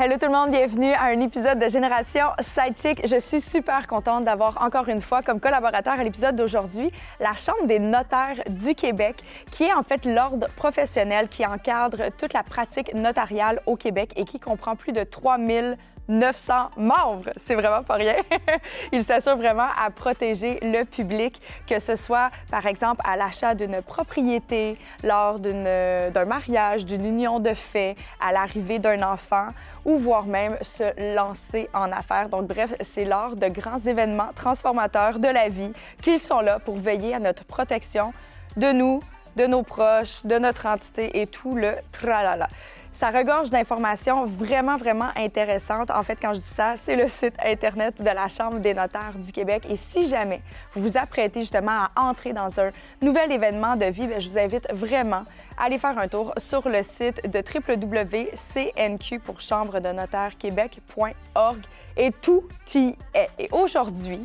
Hello tout le monde, bienvenue à un épisode de Génération Sidechick. Je suis super contente d'avoir encore une fois comme collaborateur à l'épisode d'aujourd'hui la Chambre des notaires du Québec, qui est en fait l'ordre professionnel qui encadre toute la pratique notariale au Québec et qui comprend plus de 3000 900 membres. C'est vraiment pas rien. Il s'assure vraiment à protéger le public, que ce soit par exemple à l'achat d'une propriété, lors d'un mariage, d'une union de fait, à l'arrivée d'un enfant ou voire même se lancer en affaires. Donc bref, c'est lors de grands événements transformateurs de la vie qu'ils sont là pour veiller à notre protection de nous, de nos proches, de notre entité et tout le tralala. Ça regorge d'informations vraiment, vraiment intéressantes. En fait, quand je dis ça, c'est le site Internet de la Chambre des notaires du Québec. Et si jamais vous vous apprêtez justement à entrer dans un nouvel événement de vie, bien, je vous invite vraiment à aller faire un tour sur le site de www.cnq pour chambre de notaire québec.org et tout y est. Et aujourd'hui,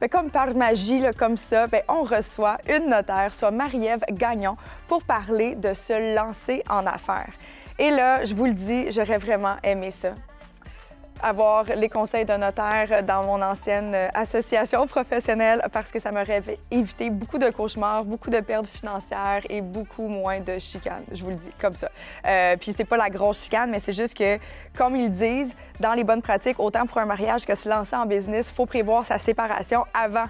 ben, comme par magie, comme ça, bien, on reçoit une notaire, soit Marie-Ève Gagnon, pour parler de se lancer en affaires. Et là, je vous le dis, j'aurais vraiment aimé ça. Avoir les conseils d'un notaire dans mon ancienne association professionnelle parce que ça m'aurait évité beaucoup de cauchemars, beaucoup de pertes financières et beaucoup moins de chicanes. Je vous le dis comme ça. Euh, puis c'est pas la grosse chicane, mais c'est juste que, comme ils disent, dans les bonnes pratiques, autant pour un mariage que se lancer en business, il faut prévoir sa séparation avant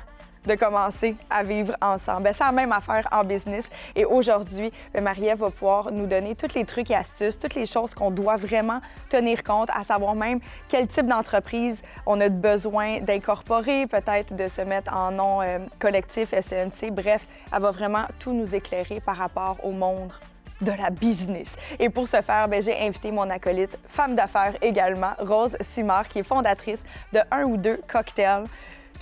de commencer à vivre ensemble. Ben, c'est la même affaire en business. Et aujourd'hui, ben, Marie-Ève va pouvoir nous donner tous les trucs et astuces, toutes les choses qu'on doit vraiment tenir compte, à savoir même quel type d'entreprise on a besoin d'incorporer, peut-être de se mettre en nom euh, collectif SNC. Bref, elle va vraiment tout nous éclairer par rapport au monde de la business. Et pour ce faire, ben, j'ai invité mon acolyte, femme d'affaires également, Rose Simard, qui est fondatrice de un ou deux cocktails.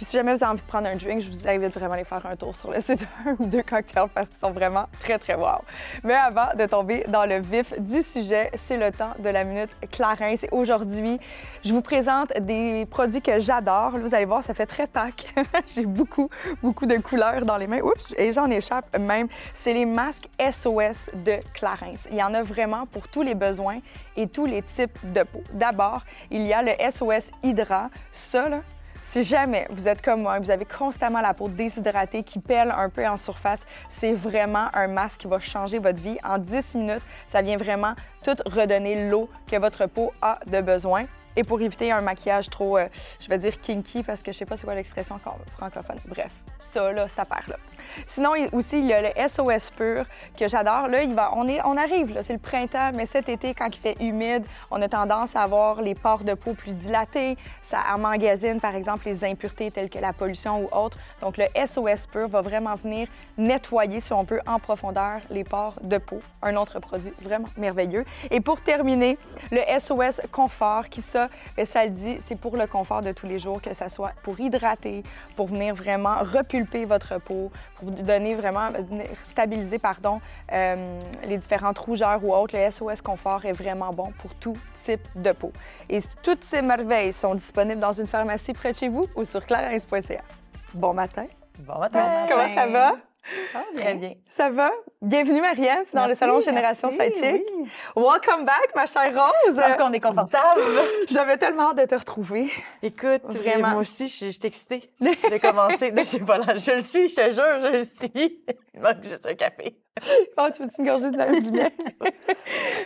Si jamais vous avez envie de prendre un drink, je vous invite vraiment à aller faire un tour sur le site d'un ou deux cocktails parce qu'ils sont vraiment très, très wow. Mais avant de tomber dans le vif du sujet, c'est le temps de la minute Clarence. Et aujourd'hui, je vous présente des produits que j'adore. Vous allez voir, ça fait très pack. J'ai beaucoup, beaucoup de couleurs dans les mains. Oups, et j'en échappe même. C'est les masques SOS de Clarence. Il y en a vraiment pour tous les besoins et tous les types de peau. D'abord, il y a le SOS Hydra. Ça, là, si jamais vous êtes comme moi, vous avez constamment la peau déshydratée qui pèle un peu en surface, c'est vraiment un masque qui va changer votre vie. En 10 minutes, ça vient vraiment tout redonner l'eau que votre peau a de besoin. Et pour éviter un maquillage trop, euh, je vais dire kinky, parce que je sais pas c'est quoi l'expression francophone. Bref, ça, là, cette affaire-là. Sinon, aussi, il y a le SOS Pur que j'adore. Là, il va, on, est, on arrive, c'est le printemps, mais cet été, quand il fait humide, on a tendance à avoir les pores de peau plus dilatés. Ça emmagasine, par exemple, les impuretés telles que la pollution ou autres. Donc, le SOS Pur va vraiment venir nettoyer, si on veut, en profondeur les pores de peau. Un autre produit vraiment merveilleux. Et pour terminer, le SOS Confort, qui ça, ben, ça le dit, c'est pour le confort de tous les jours, que ça soit pour hydrater, pour venir vraiment votre peau, pour donner vraiment, stabiliser, pardon, euh, les différentes rougeurs ou autres. Le SOS Confort est vraiment bon pour tout type de peau. Et toutes ces merveilles sont disponibles dans une pharmacie près de chez vous ou sur clarence.ca. Bon matin. Bon matin. Comment ça va? Très bien. Ça va? Bienvenue, Marie-Ève, dans le salon Génération Sidechick. Welcome back, ma chère Rose. Donc, on est confortable. J'avais tellement hâte de te retrouver. Écoute, vraiment. Moi aussi, je suis excitée de commencer. je sais pas là, je le suis, je te jure, je le suis. Il manque juste un café. Oh, tu veux-tu une gorgée de la du bien?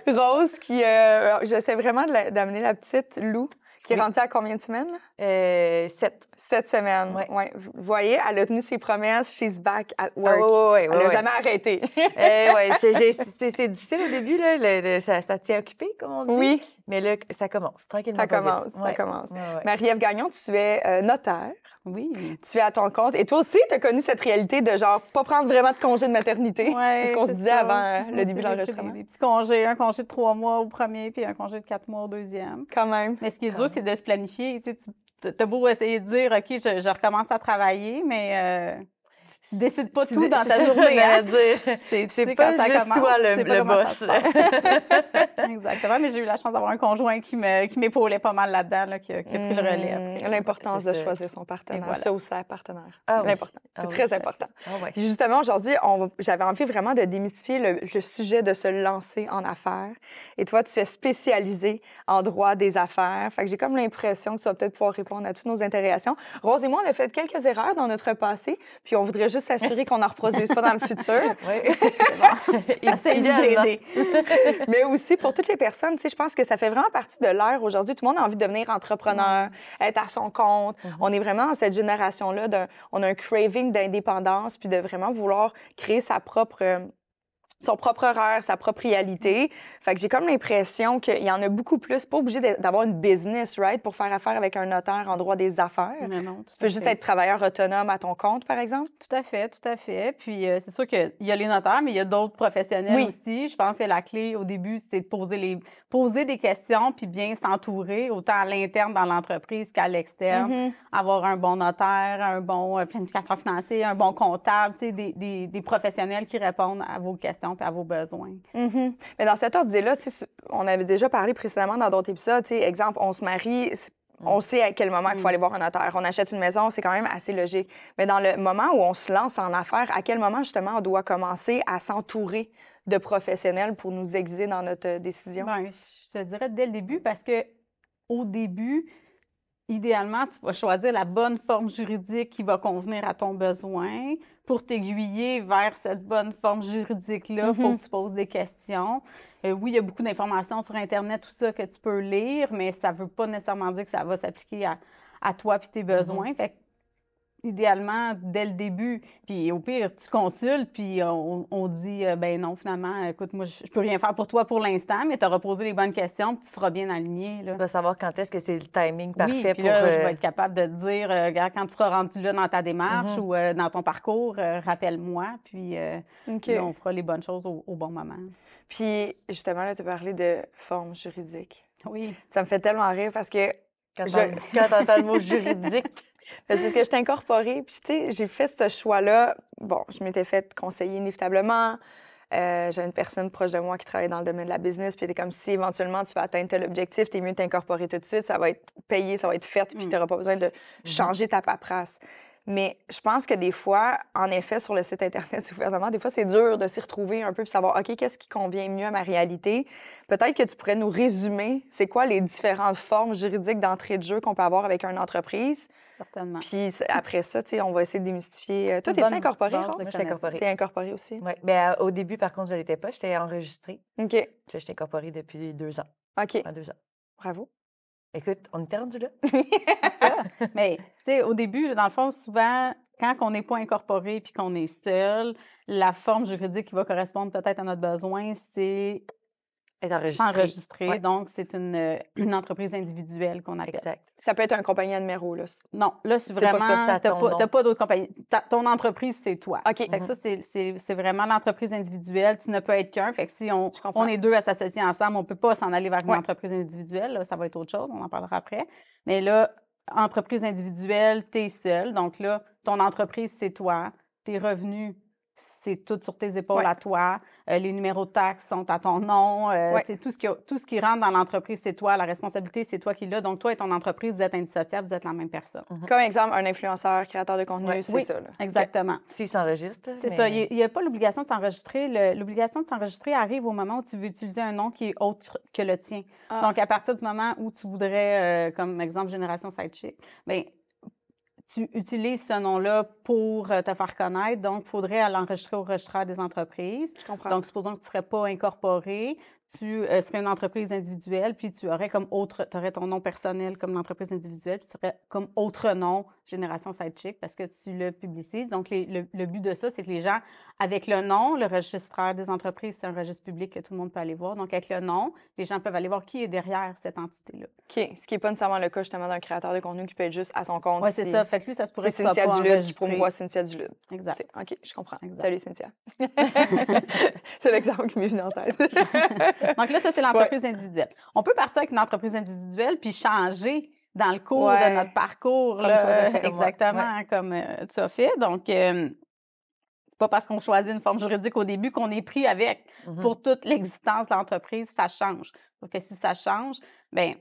Rose, qui, euh, j'essaie vraiment d'amener la petite Lou qui est rendue à combien de semaines? Euh, sept. Sept semaines. Oui. Ouais. Vous voyez, elle a tenu ses promesses. She's back at work. Oh, oui, elle n'a jamais arrêté. euh, ouais, c'est difficile au début, là, le, ça, ça tient occupé, comme on dit. Oui. Mais là, ça commence, tranquillement. Ça commence, ça ouais. commence. Ouais, ouais. Marie-Ève Gagnon, tu es euh, notaire. Oui. Tu es à ton compte. Et toi aussi, tu as connu cette réalité de genre pas prendre vraiment de congé de maternité. C'est ce qu'on se disait ça. avant euh, le début de l'enregistrement. Des, des petits congés, un congé de trois mois au premier, puis un congé de quatre mois au deuxième. Quand même. Mais ce qui est dur, c'est de se planifier. Tu sais, tu as beau essayer de dire, OK, je, je recommence à travailler, mais euh, décides pas tout dans ta journée. Hein? C'est pas juste toi le, le boss. Exactement, mais j'ai eu la chance d'avoir un conjoint qui m'épaulait pas mal là-dedans, qui, a pris le relais. Mmh, l'importance de choisir son partenaire, ça ou sa partenaire. Ah L'important. C'est ah très important. Ah justement, aujourd'hui, j'avais envie vraiment de démystifier le, sujet de se lancer en affaires. Et toi, tu es spécialisée en droit des affaires. Fait que j'ai comme l'impression que tu vas peut-être pouvoir répondre à toutes nos interrogations. Rose et moi, on a fait quelques erreurs dans notre passé, puis on voudrait juste s'assurer qu'on n'en reproduise pas dans le futur. Oui, bon. Mais aussi, pour toutes les personnes, tu sais, je pense que ça fait vraiment partie de l'ère aujourd'hui. Tout le monde a envie de devenir entrepreneur, être à son compte. Mm-hmm. On est vraiment dans cette génération-là, on a un craving d'indépendance, puis de vraiment vouloir créer sa propre euh, son propre horaire, sa propre réalité. Fait que j'ai comme l'impression qu'il y en a beaucoup plus. Pas obligé d'avoir une business, right, pour faire affaire avec un notaire en droit des affaires. Mais non, tu peux juste être travailleur autonome à ton compte, par exemple. Tout à fait, tout à fait. Puis euh, c'est sûr qu'il y a les notaires, mais il y a d'autres professionnels aussi. Je pense que la clé au début, c'est de poser les poser des questions puis bien s'entourer, autant à l'interne dans l'entreprise qu'à l'externe. Mm-hmm. Avoir un bon notaire, un bon euh, planificateur financier, un bon comptable, des, des, des professionnels qui répondent à vos questions à vos besoins. Mm-hmm. Mais dans cette ordre-là, on avait déjà parlé précédemment dans d'autres épisodes. Exemple, on se marie, on sait à quel moment il faut mm. aller voir un notaire. On achète une maison, c'est quand même assez logique. Mais dans le moment où on se lance en affaires, à quel moment justement on doit commencer à s'entourer de professionnels pour nous aiguiser dans notre décision? Bien, je te dirais dès le début parce que au début, idéalement, tu vas choisir la bonne forme juridique qui va convenir à ton besoin. Pour t'aiguiller vers cette bonne forme juridique-là, il faut mm-hmm. que tu poses des questions. Euh, oui, il y a beaucoup d'informations sur Internet, tout ça que tu peux lire, mais ça ne veut pas nécessairement dire que ça va s'appliquer à, toi et tes mm-hmm. besoins idéalement dès le début. Puis au pire, tu consultes, puis on, dit euh, ben non, finalement, écoute, moi, je peux rien faire pour toi pour l'instant, mais tu auras posé les bonnes questions, puis tu seras bien aligné. Là. Tu vas savoir quand est-ce que c'est le timing parfait puis pour. Là, je vais euh, être capable de te dire, euh, regarde, quand tu seras rendu là dans ta démarche mm-hmm. ou dans ton parcours, rappelle-moi, puis on fera les bonnes choses au, bon moment. Puis justement, là, tu parlé de forme juridique. Oui. Ça me fait tellement rire parce que. Quand tu entends le mot juridique. Parce que je t'ai incorporée, puis tu sais, j'ai fait ce choix-là. Bon, je m'étais fait conseiller inévitablement. Euh, j'ai une personne proche de moi qui travaille dans le domaine de la business, puis était comme si éventuellement tu vas atteindre tel objectif, t'es mieux de t'incorporer tout de suite, ça va être payé, ça va être fait, puis mm. tu n'auras pas besoin de mm-hmm. changer ta paperasse. Mais je pense que des fois, en effet, sur le site Internet du gouvernement, des fois, c'est dur de s'y retrouver un peu puis savoir, OK, qu'est-ce qui convient mieux à ma réalité? Peut-être que tu pourrais nous résumer, c'est quoi les différentes formes juridiques d'entrée de jeu qu'on peut avoir avec une entreprise? Certainement. Puis après ça, tu sais, on va essayer de démystifier. Euh, toi, t'es-tu incorporé? Moi, je suis incorporée. T'es incorporée aussi? Oui. Mais euh, au début, par contre, je ne l'étais pas. J'étais enregistrée. OK. Je suis incorporée depuis deux ans. OK. deux ans. Bravo. Écoute, on est rendu là. ça. Mais, tu sais, au début, dans le fond, souvent, quand on n'est pas incorporé puis qu'on est seul, la forme juridique qui va correspondre peut-être à notre besoin, c'est est enregistré. Donc, c'est une, euh, une, entreprise individuelle qu'on appelle. Exact. Ça peut être un compagnie de numéro, là. Non, là, c'est vraiment. Tu n'as pas, d'autres compagnies. ton entreprise, c'est toi. OK. Fait que ça, c'est vraiment l'entreprise individuelle. Tu ne peux être qu'un. Fait que si on, on est deux à s'associer ensemble, on ne peut pas s'en aller vers une entreprise individuelle. ça va être autre chose. On en parlera après. Mais là, entreprise individuelle, tu es seul. Donc là, ton entreprise, c'est toi. Tes revenus, c'est tout sur tes épaules à toi. Euh, les numéros de taxes sont à ton nom. Euh, tout, ce qui, tout ce qui rentre dans l'entreprise, c'est toi. La responsabilité, c'est toi qui l'as. Donc, toi et ton entreprise, vous êtes indissociables, vous êtes la même personne. Mhm. Comme exemple, un influenceur, créateur de contenu, c'est ça. Exactement. S'il s'enregistre. C'est ça. Il n'y a, pas l'obligation de s'enregistrer. L'obligation de s'enregistrer arrive au moment où tu veux utiliser un nom qui est autre que le tien. Ah. Donc, à partir du moment où tu voudrais, euh, comme exemple, Génération Sidechick, bien, tu utilises ce nom-là pour euh, te faire connaître. Donc, il faudrait l'enregistrer au registre des entreprises. Je comprends. Donc, supposons que tu ne serais pas incorporé, tu euh, serais une entreprise individuelle, puis tu aurais comme autre, tu aurais ton nom personnel comme l'entreprise individuelle, puis tu aurais comme autre nom Génération Sidechick parce que tu le publicises. Donc, le, but de ça, c'est que les gens, avec le nom, le registraire des entreprises, c'est un registre public que tout le monde peut aller voir. Donc, avec le nom, les gens peuvent aller voir qui est derrière cette entité-là. OK. Ce qui n'est pas nécessairement le cas, justement, d'un créateur de contenu qui peut être juste à son compte. Oui, c'est ça. Fait que lui, ça se pourrait que Cynthia Duluth qui promouvoit Cynthia Duluth. Exact. OK, je comprends. Salut, Cynthia. c'est l'exemple qui m'est venu en tête. Donc là, ça, c'est l'entreprise individuelle. On peut partir avec une entreprise individuelle puis changer dans le cours de notre parcours. Comme toi, exactement, comme euh, tu as fait. Donc, euh, C'est pas parce qu'on choisit une forme juridique au début qu'on est pris avec. Mhm. Pour toute l'existence de l'entreprise, ça change. Donc, si ça change, bien,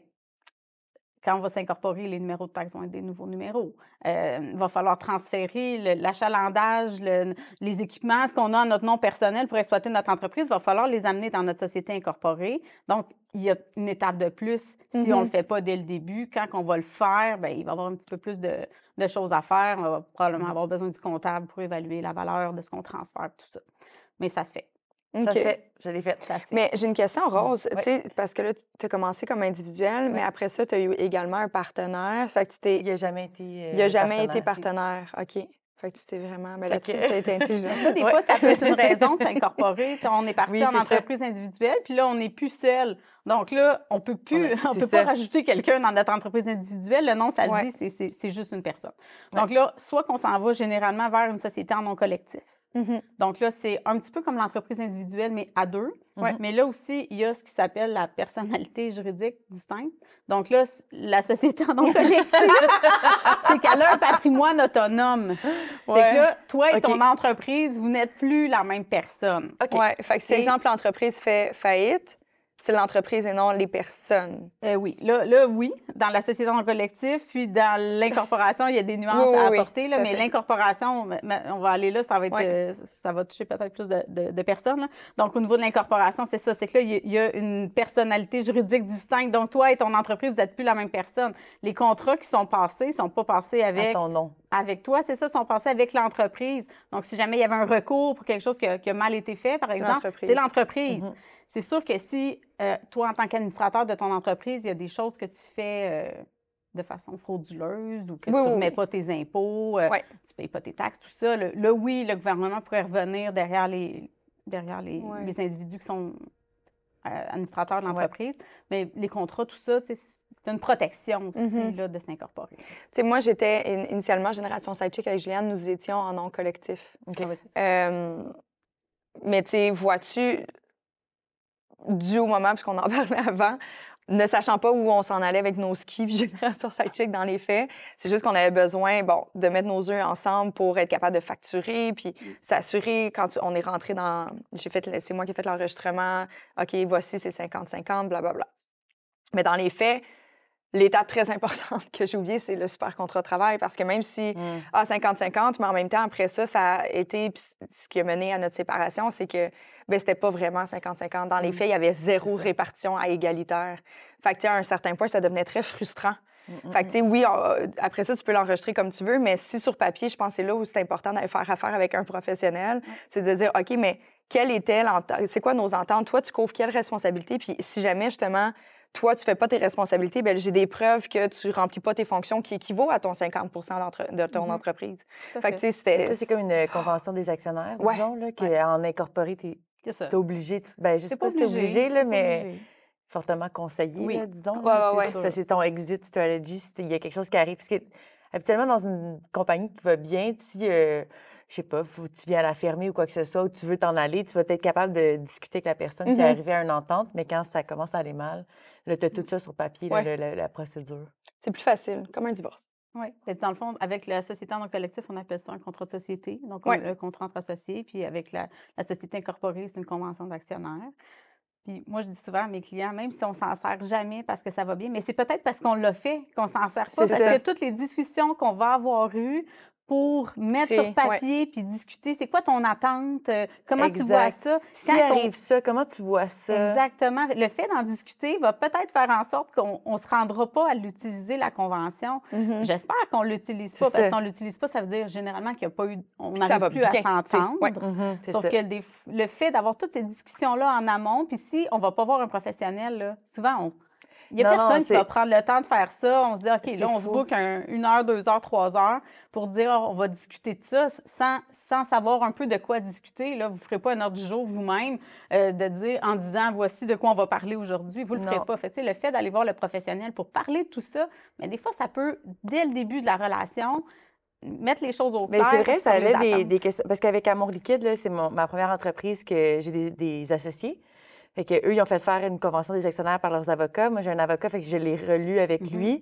quand on va s'incorporer, les numéros de taxes vont être des nouveaux numéros. Euh, il va falloir transférer l'achalandage, le- les équipements, ce qu'on a à notre nom personnel pour exploiter notre entreprise, il va falloir les amener dans notre société incorporée. Donc, il y a une étape de plus si on ne le fait pas dès le début. Quand on va le faire, bien, il va y avoir un petit peu plus de, de choses à faire. On va probablement avoir besoin du comptable pour évaluer la valeur de ce qu'on transfère, tout ça. Mais ça se fait. Ça OK. se fait. Je l'ai fait. Ça se fait. Mais j'ai une question, Rose. Tu sais, parce que là, tu as commencé comme individuel, mais après ça, tu as eu également un partenaire. Fait que tu t'es. Il n'a jamais été. euh, Il n'a jamais été partenaire. OK. Fait que tu t'es vraiment. Mais là-dessus, Ok. tu as été intelligent. Ça, des Ouais. fois, ça peut être une raison de s'incorporer. On est parti Oui, en ça. entreprise individuelle, puis là, on n'est plus seul. Donc là, on peut plus, Ouais, on peut ça. pas rajouter quelqu'un dans notre entreprise individuelle. Le nom, ça le Ouais. dit, c'est- c'est c'est juste une personne. Ouais. Donc là, soit qu'on s'en va généralement vers une société en nom collectif. Mhm. Donc là, c'est un petit peu comme l'entreprise individuelle, mais à deux. Ouais. Mais là aussi, il y a ce qui s'appelle la personnalité juridique distincte. Donc là, la société en nom collectif, c'est qu'elle a un patrimoine autonome. C'est que là, toi et ton entreprise, vous n'êtes plus la même personne. OK. Ouais. Fait que si, Et- exemple, l'entreprise fait faillite, c'est l'entreprise et non les personnes. Euh, oui, là, là, oui, dans la société en collectif, puis dans l'incorporation, il y a des nuances Oui, oui, à oui, apporter, tout là, à mais l'incorporation, on va aller là, ça va être, euh, ça va toucher peut-être plus de, de- de personnes. là. Donc, au niveau de l'incorporation, c'est ça, c'est que là, il y a- une personnalité juridique distincte. Donc, toi et ton entreprise, vous n'êtes plus la même personne. Les contrats qui sont passés ne sont pas passés À avec ton nom. Avec toi, c'est ça, sont passés avec l'entreprise. Donc, si jamais il y avait un recours pour quelque chose qui a, qui a mal été fait, par exemple, c'est l'entreprise. Mhm. C'est sûr que si euh, toi, en tant qu'administrateur de ton entreprise, il y a des choses que tu fais euh, de façon frauduleuse ou que Oui, tu ne remets oui. pas tes impôts, euh, tu ne payes pas tes taxes, tout ça, le- là, oui, le gouvernement pourrait revenir derrière les, derrière les, les individus qui sont euh, administrateurs de Ouais. l'entreprise. Mais les contrats, tout ça, c'est une protection aussi Mhm. là, de s'incorporer. Tu sais, moi, j'étais in- initialement Génération Sidechick avec Juliane, nous étions en nom collectif. Ah ouais. Euh, mais tu vois-tu, dû au moment, puisqu'on en parlait avant, ne sachant pas où on s'en allait avec nos skis, puis Génération Sidechick dans les faits, c'est juste qu'on avait besoin, bon, de mettre nos œufs ensemble pour être capable de facturer, puis s'assurer quand tu- on est rentré dans, j'ai fait, c'est moi qui ai fait l'enregistrement, OK, voici, c'est 50-50, blablabla. Mais dans les faits, l'étape très importante que j'ai oubliée, c'est le super contrat de travail, parce que même si Mm. ah, 50-50, mais en même temps, après ça, ça a été ce qui a mené à notre séparation, c'est que ben, c'était pas vraiment 50-50. Dans les Mm. faits, il y avait zéro répartition à égalitaire. Fait que, à un certain point, ça devenait très frustrant. Mm, Fait que, tu sais, oui, on- après ça, tu peux l'enregistrer comme tu veux, mais si sur papier, je pense que c'est là où c'est important d'aller faire affaire avec un professionnel, c'est de dire, OK, mais quelle était l'entente? C'est quoi nos ententes? Toi, tu couvres quelle responsabilité? Puis si jamais, justement, toi, tu fais pas tes responsabilités, ben j'ai des preuves que tu remplis pas tes fonctions qui équivaut à ton 50 d'entre- de ton Mhm. entreprise. Que, tu c'est comme une euh, convention des actionnaires, Ouais. disons, là, qu'en incorporé, tu es obligé. De... Ben, je sais pas si t'es obligé, là, mais obligé. fortement conseillé, Oui. là, disons. Ouais, là, ouais, c'est que ton exit strategy, s'il y a quelque chose qui arrive. Parce que, habituellement, dans une compagnie qui va bien, si, euh, je sais pas, faut- tu viens à la fermer ou quoi que ce soit, ou tu veux t'en aller, tu vas être capable de discuter avec la personne Mhm. puis arriver à une entente, mais quand ça commence à aller mal, là, tu as tout ça sur papier, là, Ouais. le- le- la procédure. C'est plus facile, comme un divorce. Oui. Dans le fond, avec la société en nom collectif, on appelle ça un contrat de société. Donc, Ouais. un, un contrat entre associés. Puis avec la, la société incorporée, c'est une convention d'actionnaires. Puis moi, je dis souvent à mes clients, même si on s'en sert jamais parce que ça va bien, mais c'est peut-être parce qu'on l'a fait qu'on s'en sert pas. C'est Parce ça. que toutes les discussions qu'on va avoir eues pour mettre sur papier puis discuter, c'est quoi ton attente? euh, Comment tu vois ça? Si Quand on- arrive ça, comment tu vois ça? Exactement. Le fait d'en discuter va peut-être faire en sorte qu'on ne se rendra pas à l'utiliser, la convention. Mhm. J'espère qu'on ne l'utilise pas, parce qu'on ne l'utilise pas, ça veut dire généralement qu'il n'y a pas eu. On n'arrive plus bien, à s'entendre. Ouais. Mhm, c'est Sauf ça. que des- le fait d'avoir toutes ces discussions-là en amont, puis si on ne va pas voir un professionnel, là, souvent, on- il n'y a Non, non, personne qui va prendre le temps de faire ça. On se dit, OK, là, on se fou. book un- une heure, deux heures, trois heures pour dire, on va discuter de ça sans, sans savoir un peu de quoi discuter. Là, vous ne ferez pas un ordre du jour vous-même euh, de dire, en disant, voici de quoi on va parler aujourd'hui. Vous ne le ferez pas. Fait, le fait d'aller voir le professionnel pour parler de tout ça, mais des fois, ça peut, dès le début de la relation, mettre les choses au Mais clair. c'est vrai, ça allait des, des questions. Parce qu'avec Amour Liquide, c'est ma première entreprise que j'ai des, des associés. Fait que eux, ils ont fait faire une convention des actionnaires par leurs avocats. Moi, j'ai un avocat, fait que je l'ai relu avec Mhm. lui.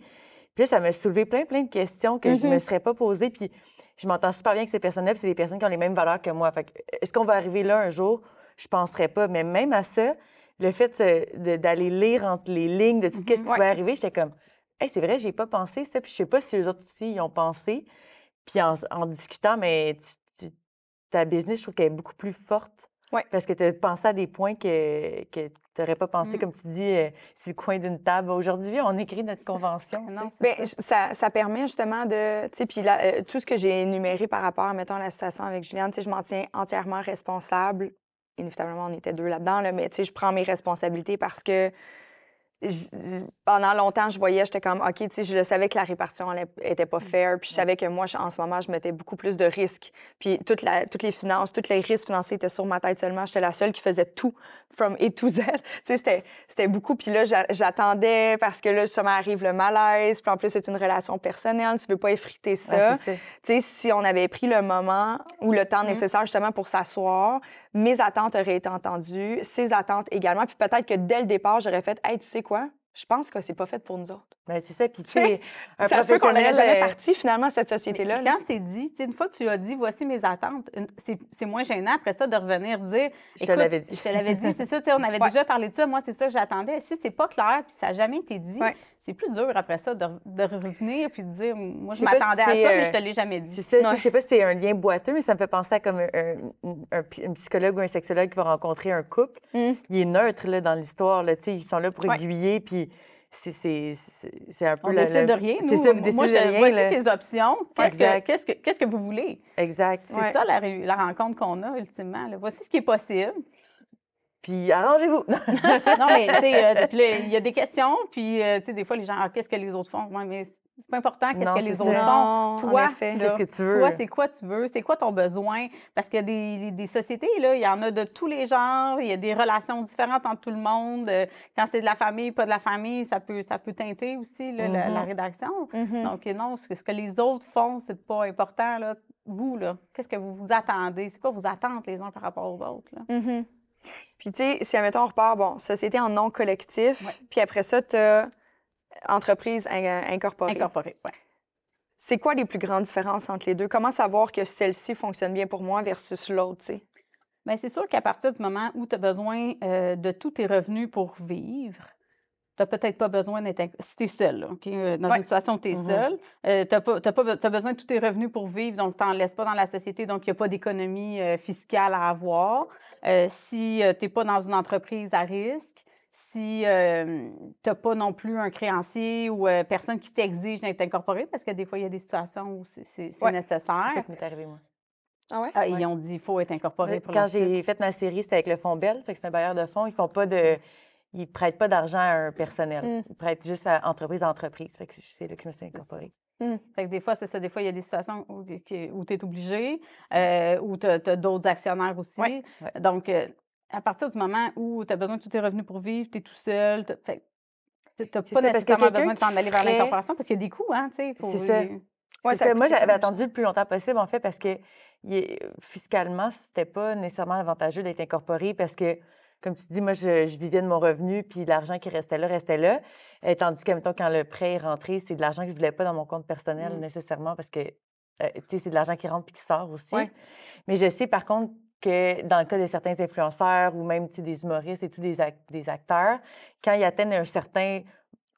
Puis là, ça m'a soulevé plein, plein de questions que je ne me Mhm. serais pas posées. Puis je m'entends super bien avec ces personnes-là, puis c'est des personnes qui ont les mêmes valeurs que moi. Fait est-ce qu'on va arriver là un jour? Je penserais pas. Mais même à ça, le fait d'aller lire entre les lignes de tout Mhm. ce qui Ouais. pouvait arriver, j'étais comme, hey, c'est vrai, j'ai pas pensé ça. Puis je sais pas si les autres aussi y ont pensé. Puis en, en discutant, mais tu- tu- ta business, je trouve qu'elle est beaucoup plus forte. Ouais. Parce que tu as pensé à des points que, que tu n'aurais pas pensé, Mm. comme tu dis, euh, sur le coin d'une table. Aujourd'hui, on écrit notre convention. Non, Bien, ça. ça, ça permet justement de. Tu sais, puis là, euh, tout ce que j'ai énuméré par rapport, mettons, à la situation avec Juliane, tu sais, je m'en tiens entièrement responsable. Inévitablement, on était deux là-dedans, là, mais tu sais, je prends mes responsabilités parce que pendant longtemps, je voyais, j'étais comme, OK, tu sais, je le savais que la répartition elle était pas fair, puis je savais que moi, je- en ce moment, je mettais beaucoup plus de risques. Puis toute la, toutes les finances, tous les risques financiers étaient sur ma tête seulement. J'étais la seule qui faisait tout, from A to Z. tu sais, c'était, beaucoup. Puis là, j'a- j'attendais parce que là, ça m'arrive le malaise. Puis en plus, c'est une relation personnelle. Tu veux pas effriter ça. Ouais, c'est ça. Tu sais, si on avait pris le moment ou le temps Mhm. nécessaire justement pour s'asseoir, mes attentes auraient été entendues, ses attentes également. Puis peut-être que dès le départ, j'aurais fait Hey, tu sais quoi? Je pense que c'est pas fait pour nous autres. Ben, c'est ça. Puis, tu sais, un ça se peut qu'on n'aurait jamais euh, parti finalement, cette société-là. quand c'est dit, tu sais, une fois que tu as dit, voici mes attentes, c'est moins gênant après ça de revenir dire, Je te écoute, l'avais dit. je te l'avais dit, c'est ça, tu sais, on avait Ouais. déjà parlé de ça, moi, c'est ça que j'attendais. Si c'est pas clair, puis ça n'a jamais été dit, Ouais. c'est plus dur après ça de, de revenir puis de dire, moi, je si m'attendais à ça, mais je te l'ai jamais C'est dit. ça. Ouais. Je sais pas si c'est un lien boiteux, mais ça me fait penser à comme un, un- un p- un psychologue ou un sexologue qui va rencontrer un couple. Mm. Il est neutre là, dans l'histoire. Là, tu sais, ils sont là pour Ouais. aiguiller, puis c'est- un peu On le- décide de rien, nous. ça, vous moi, je de rien. voici là. tes options. Qu'est-ce que, vous voulez? Exact. C'est Ouais. ça la, la rencontre qu'on a, ultimement. là. Voici ce qui est possible. Puis arrangez-vous. non, mais tu sais, euh, il y a des questions, puis euh, tu sais, des fois, les gens, ah, qu'est-ce que les autres font? Ouais, mais c'est pas important, qu'est-ce que les autres font. Toi, Qu'est-ce que tu veux? Toi, c'est quoi tu veux? C'est quoi ton besoin? Parce qu'il y a des, des sociétés, là, il y en a de tous les genres, il y a des relations différentes entre tout le monde. Euh, Quand c'est de la famille, pas de la famille, ça peut, ça peut teinter aussi là, la, la Mhm. rédaction. Mhm. Donc, non, ce que, ce que les autres font, c'est pas important. Là. Vous, là, qu'est-ce que vous vous attendez? C'est quoi vos attentes les uns par rapport aux autres? Là? Mhm. Puis, tu sais, si, admettons, on repart, bon, société en non collectif, Ouais. puis après ça, tu as entreprise in- incorporée. Incorporé, ouais. C'est quoi les plus grandes différences entre les deux? Comment savoir que celle-ci fonctionne bien pour moi versus l'autre, tu sais? Bien, c'est sûr qu'à partir du moment où tu as besoin euh, de tous tes revenus pour vivre, tu n'as peut-être pas besoin d'être. Si tu es seul, là, OK? euh, Dans Ouais. une situation où tu es Mhm. seul, euh, tu as, pas, t'as pas be- t'as besoin de tous tes revenus pour vivre, donc tu n'en laisses pas dans la société, donc il n'y a pas d'économie euh, fiscale à avoir. Euh, si tu n'es pas dans une entreprise à risque, si tu n'as pas non plus un créancier ou euh, personne qui t'exige d'être incorporé, parce que des fois, il y a des situations où c'est- c'est c'est Ouais. nécessaire. C'est ça qui m'est arrivé, moi. Ah ouais? Ah, Ils ont dit qu'il faut être incorporé pour Quand j'ai fait ma série, c'était avec le Fonds Bell, fait que c'est un bailleur de fonds. Ils font pas de. Ils prêtent pas d'argent à un personnel. Mm. Ils prêtent juste à entreprise à entreprise. Fait que c'est là que je me suis incorporée. Fait que des fois, c'est ça. Des fois, il y a des situations où, tu es obligé, euh, où tu as, d'autres actionnaires aussi. Donc, euh, à partir du moment où tu as besoin de tous tes revenus pour vivre, tu es tout seul, tu n'as pas ça, nécessairement besoin de t'en aller vers l'incorporation parce qu'il y a des coûts, hein, C'est ça. Ouais, ça ça. Moi, j'avais attendu le plus longtemps possible, en fait, parce que est- fiscalement, c'était pas nécessairement avantageux d'être incorporé parce que, comme tu dis, moi, je, je vivais de mon revenu, puis l'argent qui restait là, restait là. Euh, tandis que, mettons, quand le prêt est rentré, c'est de l'argent que je voulais pas dans mon compte personnel Mm. nécessairement parce que, euh, tu sais, c'est de l'argent qui rentre puis qui sort aussi. Ouais. Mais je sais, par contre, que dans le cas de certains influenceurs ou même, tu sais, des humoristes et tout, des, ac- des acteurs, quand ils atteignent un certain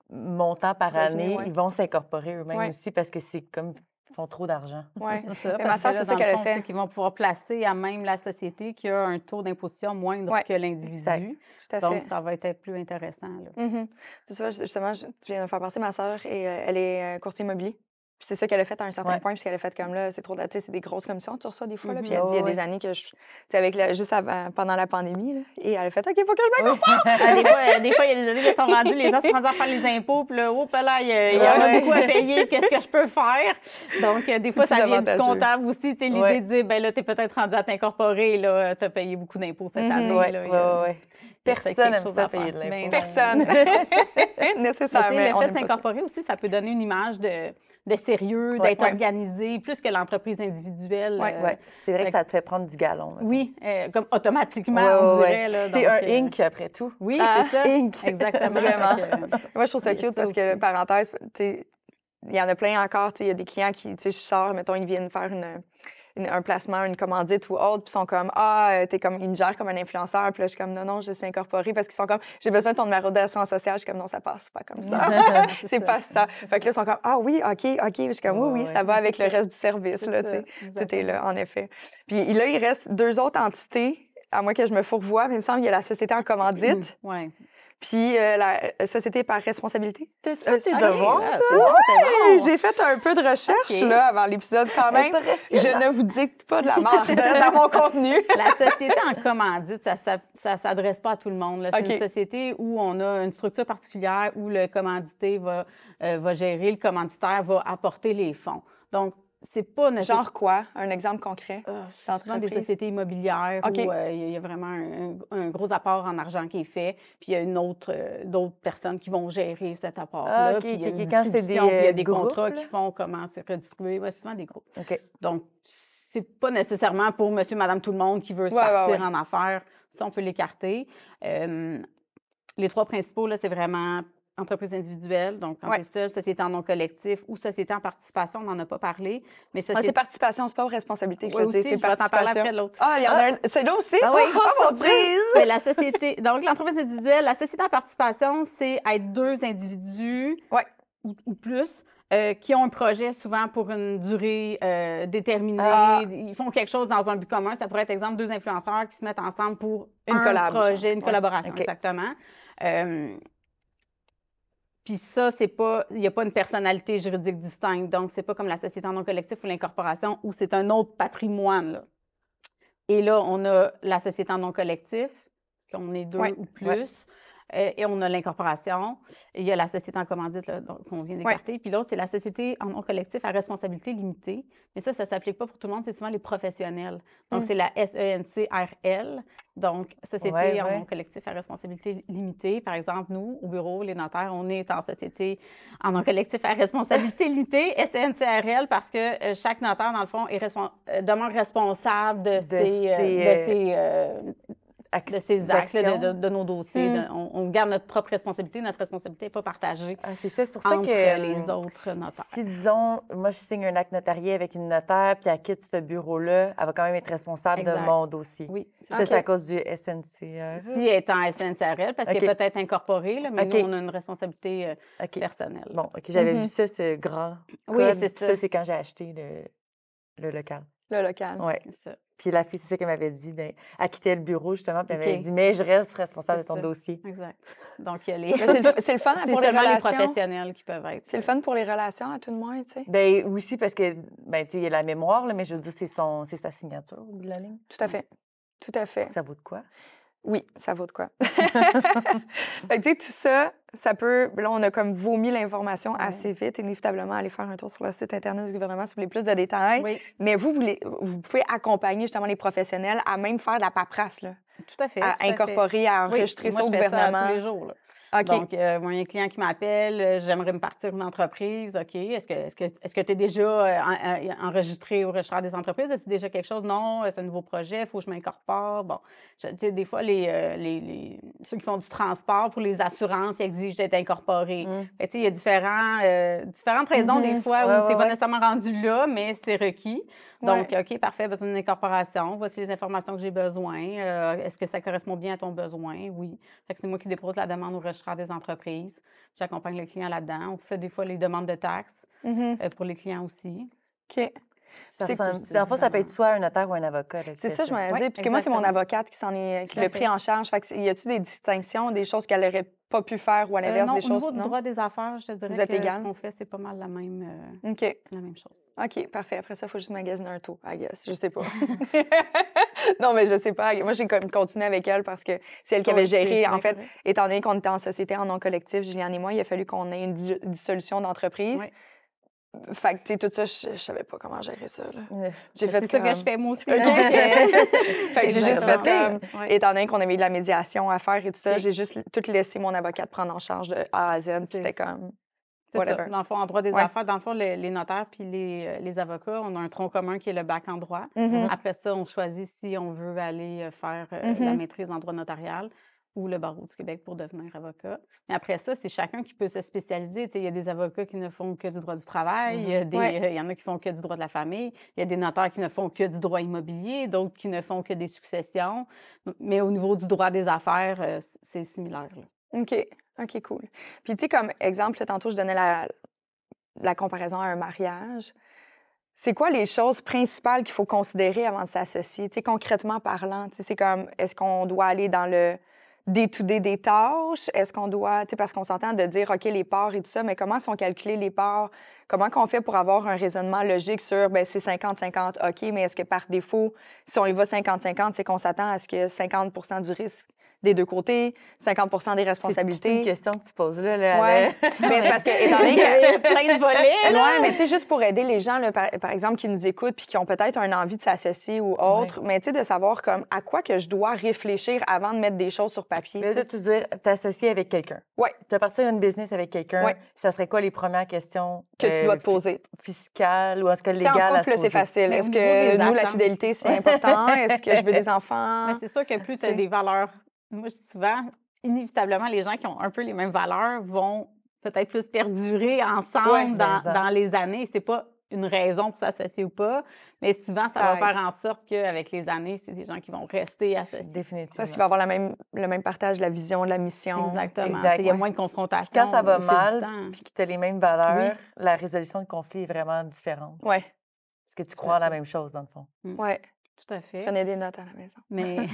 montant par Revenu, année, ouais. ils vont s'incorporer eux-mêmes Ouais. aussi parce que c'est comme font trop d'argent. C'est ça, ma là, c'est ça qu'elle a fait. c'est qu'ils vont pouvoir placer à même la société qui a un taux d'imposition moindre Ouais. que l'individu. Donc, ça va être plus intéressant. là. Mhm. Tu vois, justement, je- tu viens de me faire passer ma sœur et euh, elle est euh, courtier immobilier. Puis c'est ça qu'elle a fait à un certain Ouais. point, puisqu'elle a fait comme là, c'est trop, de- tu sais, c'est des grosses commissions, tu reçois des fois, là. Puis elle dit, il y a des années que je, tu sais, avec le, juste avant- pendant la pandémie, là, et elle a fait, OK, il faut que je me Ah, des, fois, euh, des fois, il y a des années qui sont rendus, les gens sont rendus à faire les impôts, puis là, oh, là, il y, a- il y en a beaucoup à payer, qu'est-ce que je peux faire? Donc, euh, des fois, ça vient du comptable aussi, tu sais, l'idée Ouais. de dire, ben là, t'es peut-être rendu à t'incorporer, là, t'as payé beaucoup d'impôts cette Mhm. année. Là, ouais, a- Personne n'aime ça payer de l'impôt. Personne. Nécessairement. le fait de s'incorporer aussi, ça peut donner une image de, de sérieux, Ouais. d'être Ouais. organisé, plus que l'entreprise individuelle. Ouais. euh, Ouais, c'est vrai fait que ça te fait prendre du galon. mettons. Oui, euh, comme automatiquement, Ouais, on dirait. Là, T'es donc, un euh, Inc après tout. Oui, Ah, c'est ça. Inc. Exactement. Vraiment. Euh, Moi, je trouve ça cute ça parce que, parenthèse, il y en a plein encore. Il y a des clients qui, tu sais, je sors, mettons, ils viennent faire une, une- un placement, une commandite ou autre, puis ils sont comme Ah, euh, t'es comme, ils me gèrent comme un influenceur. Puis là, je suis comme Non, non, je suis incorporée parce qu'ils sont comme J'ai besoin de ton numéro d'assurance sociale. Je suis comme Non, ça passe pas comme ça. c'est pas ça. Fait que là, ils sont comme Ah oui, OK, OK. Puis je suis comme Oui, Ouais, oui, ouais. ça va avec le reste du service, là, tu sais. Tout est là, en effet. Puis là, il reste deux autres entités, à moins que je me fourvoie, mais il me semble qu'il y a la société en commandite, Oui. Puis euh, la euh, société par responsabilité. T'as-tu Euh, tes ok, devoirs? Ah, c'est bon, c'est Hey, bon. J'ai fait un peu de recherche là, avant l'épisode quand même. Je ne vous dicte pas de la marque dans mon contenu. La société en commandite, ça ne s'adresse pas à tout le monde. C'est une société où on a une structure particulière où le commandité va, euh, va gérer, le commanditaire va apporter les fonds. Donc, c'est pas nécessairement. Genre quoi? Un exemple concret? Euh, souvent des sociétés immobilières où euh, il y a- il y a vraiment un, un gros apport en argent qui est fait, puis il y a une autre, euh, d'autres personnes qui vont gérer cet apport-là. Ah, OK, puis il y a OK, une OK. Quand c'est des, puis il y a euh, des groupes, contrats là? qui font comment c'est redistribué. Ouais, souvent des groupes. OK. Donc, c'est pas nécessairement pour monsieur, madame, tout le monde qui veut se Ouais, partir ouais. en affaires. Ça, on peut l'écarter. Les trois principaux, là, c'est vraiment entreprise individuelle, donc Ouais. entreprise seule, société en non collectif ou société en participation, on n'en a pas parlé. Mais Ah, société... c'est participation, c'est pas responsabilité. que Ouais, je aussi, c'est parler après participation. l'autre. Ah, il y en a un. C'est là aussi? Ah oui, Oh, oh, mon Dieu! Mais la société, donc l'entreprise individuelle, la société en participation, c'est être deux individus Ouais. ou, ou plus euh, qui ont un projet souvent pour une durée euh, déterminée. Ah. Ils font quelque chose dans un but commun. Ça pourrait être, exemple, deux influenceurs qui se mettent ensemble pour Une un projet, une Ouais. collaboration, exactement. Euh, puis ça, c'est pas, il n'y a pas une personnalité juridique distincte. Donc, c'est pas comme la société en non collectif ou l'incorporation où c'est un autre patrimoine. là. Et là, on a la société en non collectif, qu'on est deux Ouais. ou plus. Ouais. Euh, et on a l'incorporation. Il y a la société en commandite qu'on vient d'écarter. Puis l'autre, c'est la société en non collectif à responsabilité limitée. Mais ça, ça ne s'applique pas pour tout le monde. C'est souvent les professionnels. Donc, Mm. c'est la SENCRL. Donc, société Ouais, en ouais. non collectif à responsabilité limitée. Par exemple, nous, au bureau, les notaires, on est en société en non collectif à responsabilité limitée, SNCRL, parce que euh, chaque notaire, dans le fond, est respon- euh, demeure responsable de, ses, euh, ses, de euh, ses, euh, de ses actes, de, de- de nos dossiers. Mm. On, on garde notre propre responsabilité. Notre responsabilité n'est pas partagée Ah, c'est ça, c'est pour ça entre que euh, les autres notaires. Si, disons, moi, je signe un acte notarié avec une notaire, puis elle quitte ce bureau-là, elle va quand même être responsable Exact. de mon dossier. Oui. Ça, c'est à cause du SNCR. Si elle est en SNCRL, parce qu'elle est peut-être incorporée, là, mais nous, on a une responsabilité euh, personnelle. Bon, OK, j'avais Mhm. vu ça, ce grand Oui, c'est puis ça. c'est quand j'ai acheté le, le local. Le local. C'est ça. Puis la fille, c'est ça qu'elle m'avait dit. Ben, elle quittait le bureau, justement, puis elle m'avait dit, mais je reste responsable de ton ça. dossier. Exact. Donc, il y a les... C'est le, fun pour les les relations. professionnels qui peuvent être. C'est le fun pour les relations, à tout le moins, tu sais. Ben aussi parce que, ben, tu sais, il y a la mémoire, là, mais je veux dire, c'est son, c'est sa signature au bout de la ligne. Tout à fait. Tout à fait. Ça vaut de quoi? Oui, ça vaut de quoi. fait que, tu sais, tout ça, ça peut. Là, on a comme vomi l'information Ouais. assez vite. Inévitablement, aller faire un tour sur le site Internet du gouvernement si vous voulez plus de détails. Oui, Mais vous, vous, les- vous pouvez accompagner justement les professionnels à même faire de la paperasse, là, tout à fait. à tout à fait. incorporer, à Oui, enregistrer moi, ça au je fais gouvernement. tous les jours. là. OK. Donc, euh, moi, il y a un client qui m'appelle, euh, j'aimerais me partir une entreprise. OK, est-ce que est-ce que est-ce que tu es déjà euh, en- en- enregistré au registre des entreprises? Est-ce déjà quelque chose? Non, c'est un nouveau projet, il faut que je m'incorpore. Bon, tu sais, des fois, les, les, les- ceux qui font du transport pour les assurances, ils exigent d'être incorporés. Mm. Que, tu sais, il y a différents, euh, différentes raisons des Mhm. fois où Ouais, tu n'es ouais, pas nécessairement rendu là, mais c'est requis. Donc. OK, parfait, besoin d'une incorporation. Voici les informations que j'ai besoin. Euh, Est-ce que ça correspond bien à ton besoin? Oui. Fait que c'est moi qui dépose la demande au des entreprises. J'accompagne le client là-dedans. On fait des fois les demandes de taxes Mhm. euh, pour les clients aussi. OK. C'est ressemble- cool, c'est dans le fond, ça peut être soit un notaire ou un avocat. C'est ça, je m'en Ouais, dit. Puisque moi, c'est mon avocate qui s'en est, qui l'a pris en charge. Fait que, y a-tu des distinctions, des choses qu'elle n'aurait pas pu faire ou à Euh, l'inverse non, des au choses? niveau du non? droit des affaires, je te dirais Vous êtes que égal? ce qu'on fait, c'est pas mal la même, euh, la même chose. OK, parfait. Après ça, il faut juste magasiner un taux, I guess. Je sais pas. non, mais je sais pas. Moi, j'ai continué avec elle parce que c'est elle qui avait Oui, géré. En fait, étant donné qu'on était en société en non collectif, Juliane et moi, il a fallu qu'on ait une dis- dissolution d'entreprise. Ouais. Fait que, tu sais, tout ça, je, je savais pas comment gérer ça. là. J'ai C'est fait ça comme... que je fais moi aussi. Euh, fait que j'ai juste fait comme... Ouais. Étant donné qu'on avait eu de la médiation à faire et tout ça, j'ai juste tout laissé mon avocate prendre en charge de A à Z. puis C'est C'était ça. comme... C'est ça. Whatever. Dans le fond, en droit des Ouais. affaires, dans le fond, le- les notaires puis les, euh, les avocats, on a un tronc commun qui est le bac en droit. Mhm. Après ça, on choisit si on veut aller euh, faire euh, la Mhm. maîtrise en droit notarial. Ou le barreau du Québec pour devenir avocat. Mais après ça, c'est chacun qui peut se spécialiser. Il y a des avocats qui ne font que du droit du travail, il, y a des, Ouais. euh, y en a qui font que du droit de la famille, il y a des notaires qui ne font que du droit immobilier, d'autres qui ne font que des successions. Mais au niveau du droit des affaires, euh, c'est similaire. là. OK. OK, cool. Puis, tu sais, comme exemple, tantôt, je donnais la, la comparaison à un mariage. C'est quoi les choses principales qu'il faut considérer avant de s'associer? Tu sais, concrètement parlant, tu sais, c'est comme, est-ce qu'on doit aller dans le day-to-day des tâches? Est-ce qu'on doit, tu sais, parce qu'on s'entend de dire, OK, les parts et tout ça, mais comment sont calculées les parts? Comment qu'on fait pour avoir un raisonnement logique sur, ben c'est 50-50, OK, mais est-ce que par défaut, si on y va 50-50, c'est qu'on s'attend à ce que 50% du risque des deux côtés, 50% des C'est toute une responsabilités? question que tu poses là. là Ouais. mais c'est parce que, étant donné Il y que. a plein de volets. Ouais, mais tu sais, juste pour aider les gens, là, par, par exemple, qui nous écoutent puis qui ont peut-être une envie de s'associer ou autre, mais tu sais, de savoir comme à quoi que je dois réfléchir avant de mettre des choses sur papier. Mais tu là, tu dire, t'associer avec quelqu'un. Ouais. Tu as parti une business avec quelqu'un. Ouais. Ça serait quoi les premières questions que tu euh, dois te fi- poser. Fiscales ou en tout cas en légales à couple, c'est facile. Est-ce que nous, la fidélité, c'est important? Est-ce que je veux des enfants? Mais c'est sûr que plus tu as des valeurs. Moi, je dis souvent, inévitablement, les gens qui ont un peu les mêmes valeurs vont peut-être plus perdurer ensemble Ouais, dans, dans les années. C'est pas une raison pour s'associer ou pas, mais souvent, ça, Ça va faire en sorte qu'avec les années, c'est des gens qui vont rester associés. Définitivement. Parce qu'il va avoir la même, le même partage de la vision, de la mission. Exactement. Exact, Il y a ouais. moins de confrontation. Puis quand ça va du mal, puis que tu as les mêmes valeurs, la résolution de conflit est vraiment différente. Ouais, Parce que tu crois en la même chose, dans le fond. ouais. Tout à fait. Prenez des notes à la maison. Mais,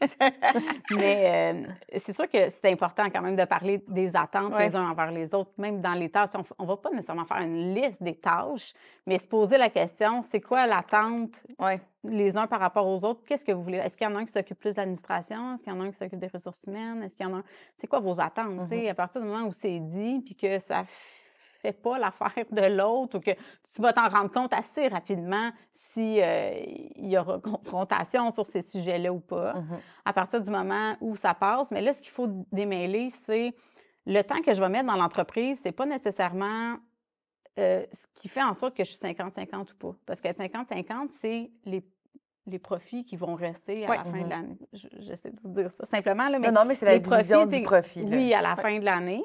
mais euh, c'est sûr que c'est important quand même de parler des attentes Ouais. les uns envers les autres, même dans les tâches. On ne va pas nécessairement faire une liste des tâches, mais se poser la question, c'est quoi l'attente Ouais. les uns par rapport aux autres? Qu'est-ce que vous voulez? Est-ce qu'il y en a un qui s'occupe plus de l'administration? Est-ce qu'il y en a un qui s'occupe des ressources humaines? Est-ce qu'il y en a un... C'est quoi vos attentes? sais, À partir du moment où c'est dit, puis que ça fait pas l'affaire de l'autre ou que tu vas t'en rendre compte assez rapidement si euh, il y aura confrontation sur ces sujets-là ou pas, Mhm. à partir du moment où ça passe. Mais là, ce qu'il faut démêler, c'est le temps que je vais mettre dans l'entreprise, c'est pas nécessairement euh, ce qui fait en sorte que je suis 50-50 ou pas. Parce que 50-50, c'est les, les profits qui vont rester à la fin Mhm. de l'année. Je- J'essaie de vous dire ça simplement, là, mais Non, non, mais c'est la les profits, division c'est- du profit. là. oui, à la fin de l'année.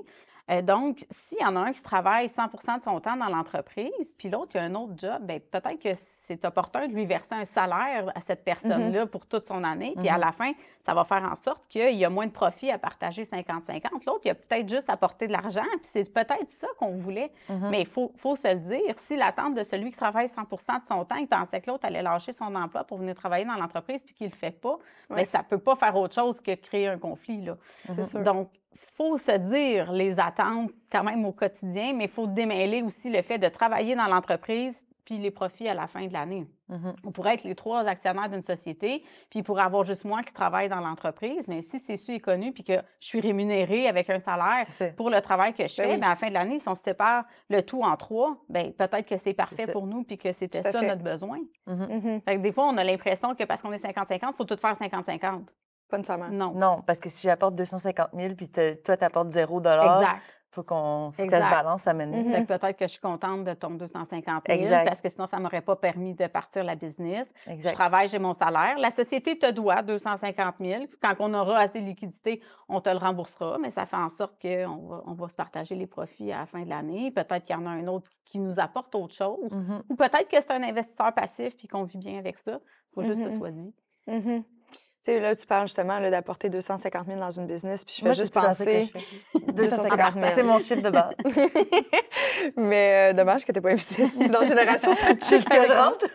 Euh, donc, s'il y en a un qui travaille 100% de son temps dans l'entreprise, puis l'autre qui a un autre job, bien, peut-être que c'est opportun de lui verser un salaire à cette personne-là pour toute son année. Puis à Mhm. la fin, ça va faire en sorte qu'il y a moins de profit à partager 50-50. L'autre, il a peut-être juste apporté de l'argent, puis c'est peut-être ça qu'on voulait. Mhm. Mais il faut, faut se le dire, si l'attente de celui qui travaille 100% de son temps, il pensait que l'autre allait lâcher son emploi pour venir travailler dans l'entreprise, puis qu'il ne le fait pas, Ouais. bien, ça ne peut pas faire autre chose que créer un conflit. Là. Donc, faut se dire les attentes quand même au quotidien, mais il faut démêler aussi le fait de travailler dans l'entreprise puis les profits à la fin de l'année. Mhm. On pourrait être les trois actionnaires d'une société, puis il pourrait avoir juste moi qui travaille dans l'entreprise, mais si c'est su et connu, puis que je suis rémunérée avec un salaire pour le travail que je Ben fais, oui. bien, à la fin de l'année, si on se sépare le tout en trois, bien, peut-être que c'est parfait pour nous, puis que c'était ça fait. notre besoin. Fait que des fois, on a l'impression que parce qu'on est 50-50, il faut tout faire 50-50. Pas nécessairement. Non. Non, parce que si j'apporte 250 000 puis toi, tu apportes 0 dollar, Exact. faut qu'on faut que ça se balance, ça mène. Mhm. Fait que peut-être que je suis contente de ton 250 000 Exact. parce que sinon, ça ne m'aurait pas permis de partir la business. Je Exact. travaille, j'ai mon salaire. La société te doit 250 000. Quand on aura assez de liquidité, on te le remboursera, mais ça fait en sorte qu'on va, on va se partager les profits à la fin de l'année. Peut-être qu'il y en a un autre qui nous apporte autre chose. Mhm. Ou peut-être que c'est un investisseur passif puis qu'on vit bien avec ça. Il faut juste que Mhm. ce soit dit. Tu sais, là, tu parles justement là, d'apporter 250 000 dans une business, puis je fais Moi, juste penser. je fais. 250 000. C'est mon chiffre de base. Mais euh, dommage que tu pas invité ici dans Génération sais que je rentre?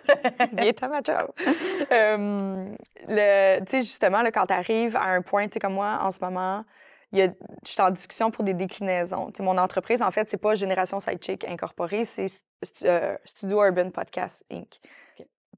Viens à ma job. Euh, tu sais, justement, là, quand tu arrives à un point, tu sais, comme moi, en ce moment, il y a- je suis en discussion pour des déclinaisons. Tu sais, mon entreprise, en fait, c'est pas Génération Sidechick Incorporée, c'est euh, Studio Urban Podcast Inc.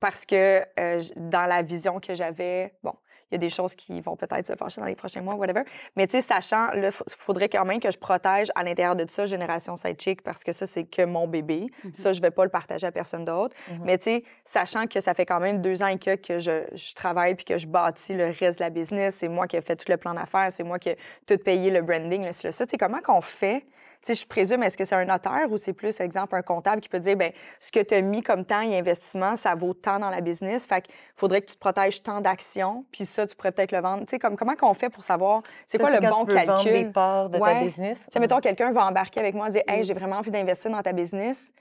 Parce que euh, dans la vision que j'avais, bon, il y a des choses qui vont peut-être se passer dans les prochains mois, whatever. Mais tu sais, sachant, là, il faudrait quand même que je protège à l'intérieur de ça Génération Sidechick parce que ça, c'est que mon bébé. Ça, je vais pas le partager à personne d'autre. Mhm. Mais tu sais, sachant que ça fait quand même deux ans et que, que je, je travaille puis que je bâtis le reste de la business, c'est moi qui ai fait tout le plan d'affaires, c'est moi qui ai tout payé le branding, le, le ça. Tu sais, comment qu'on fait sais, je présume, est-ce que c'est un notaire ou c'est plus, exemple, un comptable qui peut dire, ben ce que tu as mis comme temps et investissement, ça vaut tant dans la business. Fait qu'il faudrait que tu te protèges tant d'actions, puis ça, tu pourrais peut-être le vendre. Tu sais, comme, comment qu'on fait pour savoir, c'est quoi le bon tu veux vendre des calcul? parts de ta business. Tu sais, mettons, quelqu'un va embarquer avec moi et dire, hey, Mm. j'ai vraiment envie d'investir dans ta business.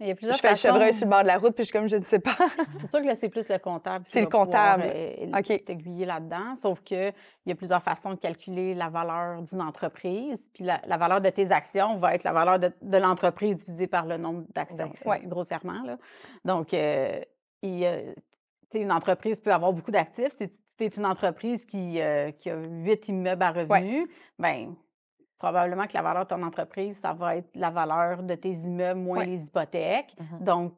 Il y a plusieurs Je fais le chevreuil sur le bord de la route, puis je suis comme, je ne sais pas. C'est sûr que là, c'est plus le comptable. C'est le va pouvoir, comptable. euh, OK. t'aiguiller là-dedans. Sauf qu'il y a plusieurs façons de calculer la valeur d'une entreprise. Puis la, la valeur de tes actions va être la valeur de, de l'entreprise divisée par le nombre d'actions, ouais, grossièrement. Là. Donc, euh, une entreprise peut avoir beaucoup d'actifs. Si tu es une entreprise qui, euh, qui a huit immeubles à revenus, ben probablement que la valeur de ton entreprise, ça va être la valeur de tes immeubles moins Ouais. les hypothèques. Mhm. Donc,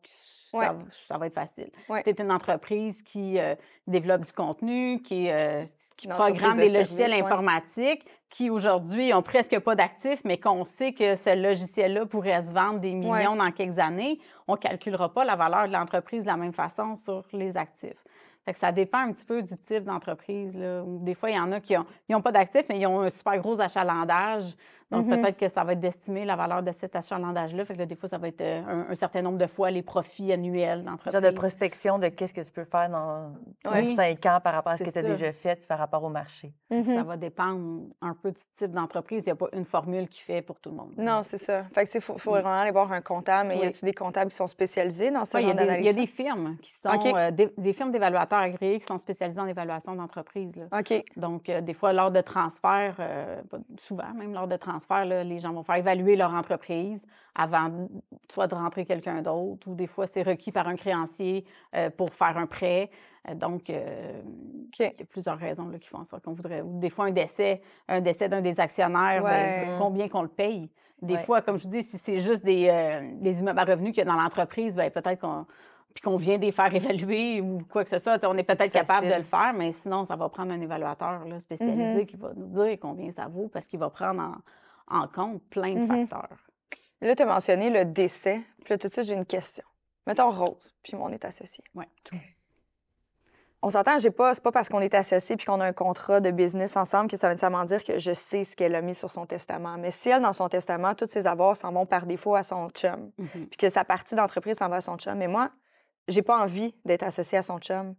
Ouais. ça, ça va être facile. Ouais. Tu es une entreprise qui euh, développe du contenu, qui, euh, qui programme de des logiciels service, informatiques, qui aujourd'hui ont presque pas d'actifs, mais qu'on sait que ce logiciel-là pourrait se vendre des millions dans quelques années, on ne calculera pas la valeur de l'entreprise de la même façon sur les actifs. Fait que ça dépend un petit peu du type d'entreprise. Des fois, il y en a qui n'ont pas d'actifs, mais ils ont un super gros achalandage. Donc, Mhm. peut-être que ça va être d'estimer la valeur de cet achalandage-là. Fait que là, des fois, ça va être euh, un, un certain nombre de fois les profits annuels d'entreprise. Genre de prospection de qu'est-ce que tu peux faire dans Oui. cinq ans par rapport à ce que tu as déjà fait, par rapport au marché. Ça va dépendre un peu du type d'entreprise. Il n'y a pas une formule qui fait pour tout le monde. Non, c'est ça. Fait que, tu sais, faut, faut Mm. vraiment aller voir un comptable. Mais y Oui. a-tu des comptables qui sont spécialisés dans ce Ouais, il, y genre a des, il y a d'analyse? des firmes qui sont euh, des, des firmes d'évaluateurs agréés qui sont spécialisées en évaluation d'entreprise. OK. Donc, euh, des fois, lors de transfert, euh, souvent même lors de transfert, là, les gens vont faire évaluer leur entreprise avant soit de rentrer quelqu'un d'autre ou des fois, c'est requis par un créancier euh, pour faire un prêt. Euh, donc, euh, il y a plusieurs raisons là, qui font en sorte qu'on voudrait. Ou des fois, un décès, un décès d'un des actionnaires, ben, combien qu'on le paye? Des Ouais. fois, comme je dis, si c'est juste des, euh, des immeubles à revenus qu'il y a dans l'entreprise, ben, peut-être qu'on puis qu'on vient de les faire évaluer ou quoi que ce soit, on est peut-être capable de le faire, mais sinon, ça va prendre un évaluateur là, spécialisé Mhm. qui va nous dire combien ça vaut parce qu'il va prendre en, en compte plein de Mhm. facteurs. Là, tu as mentionné le décès. Puis là, tout de suite, j'ai une question. Mettons Rose, puis moi, on est associés. Ouais. On s'entend, j'ai pas, c'est pas parce qu'on est associés puis qu'on a un contrat de business ensemble que ça veut nécessairement dire que je sais ce qu'elle a mis sur son testament. Mais si elle, dans son testament, tous ses avoirs s'en vont par défaut à son chum, Mhm. puis que sa partie d'entreprise s'en va à son chum, mais moi, j'ai pas envie d'être associée à son chum.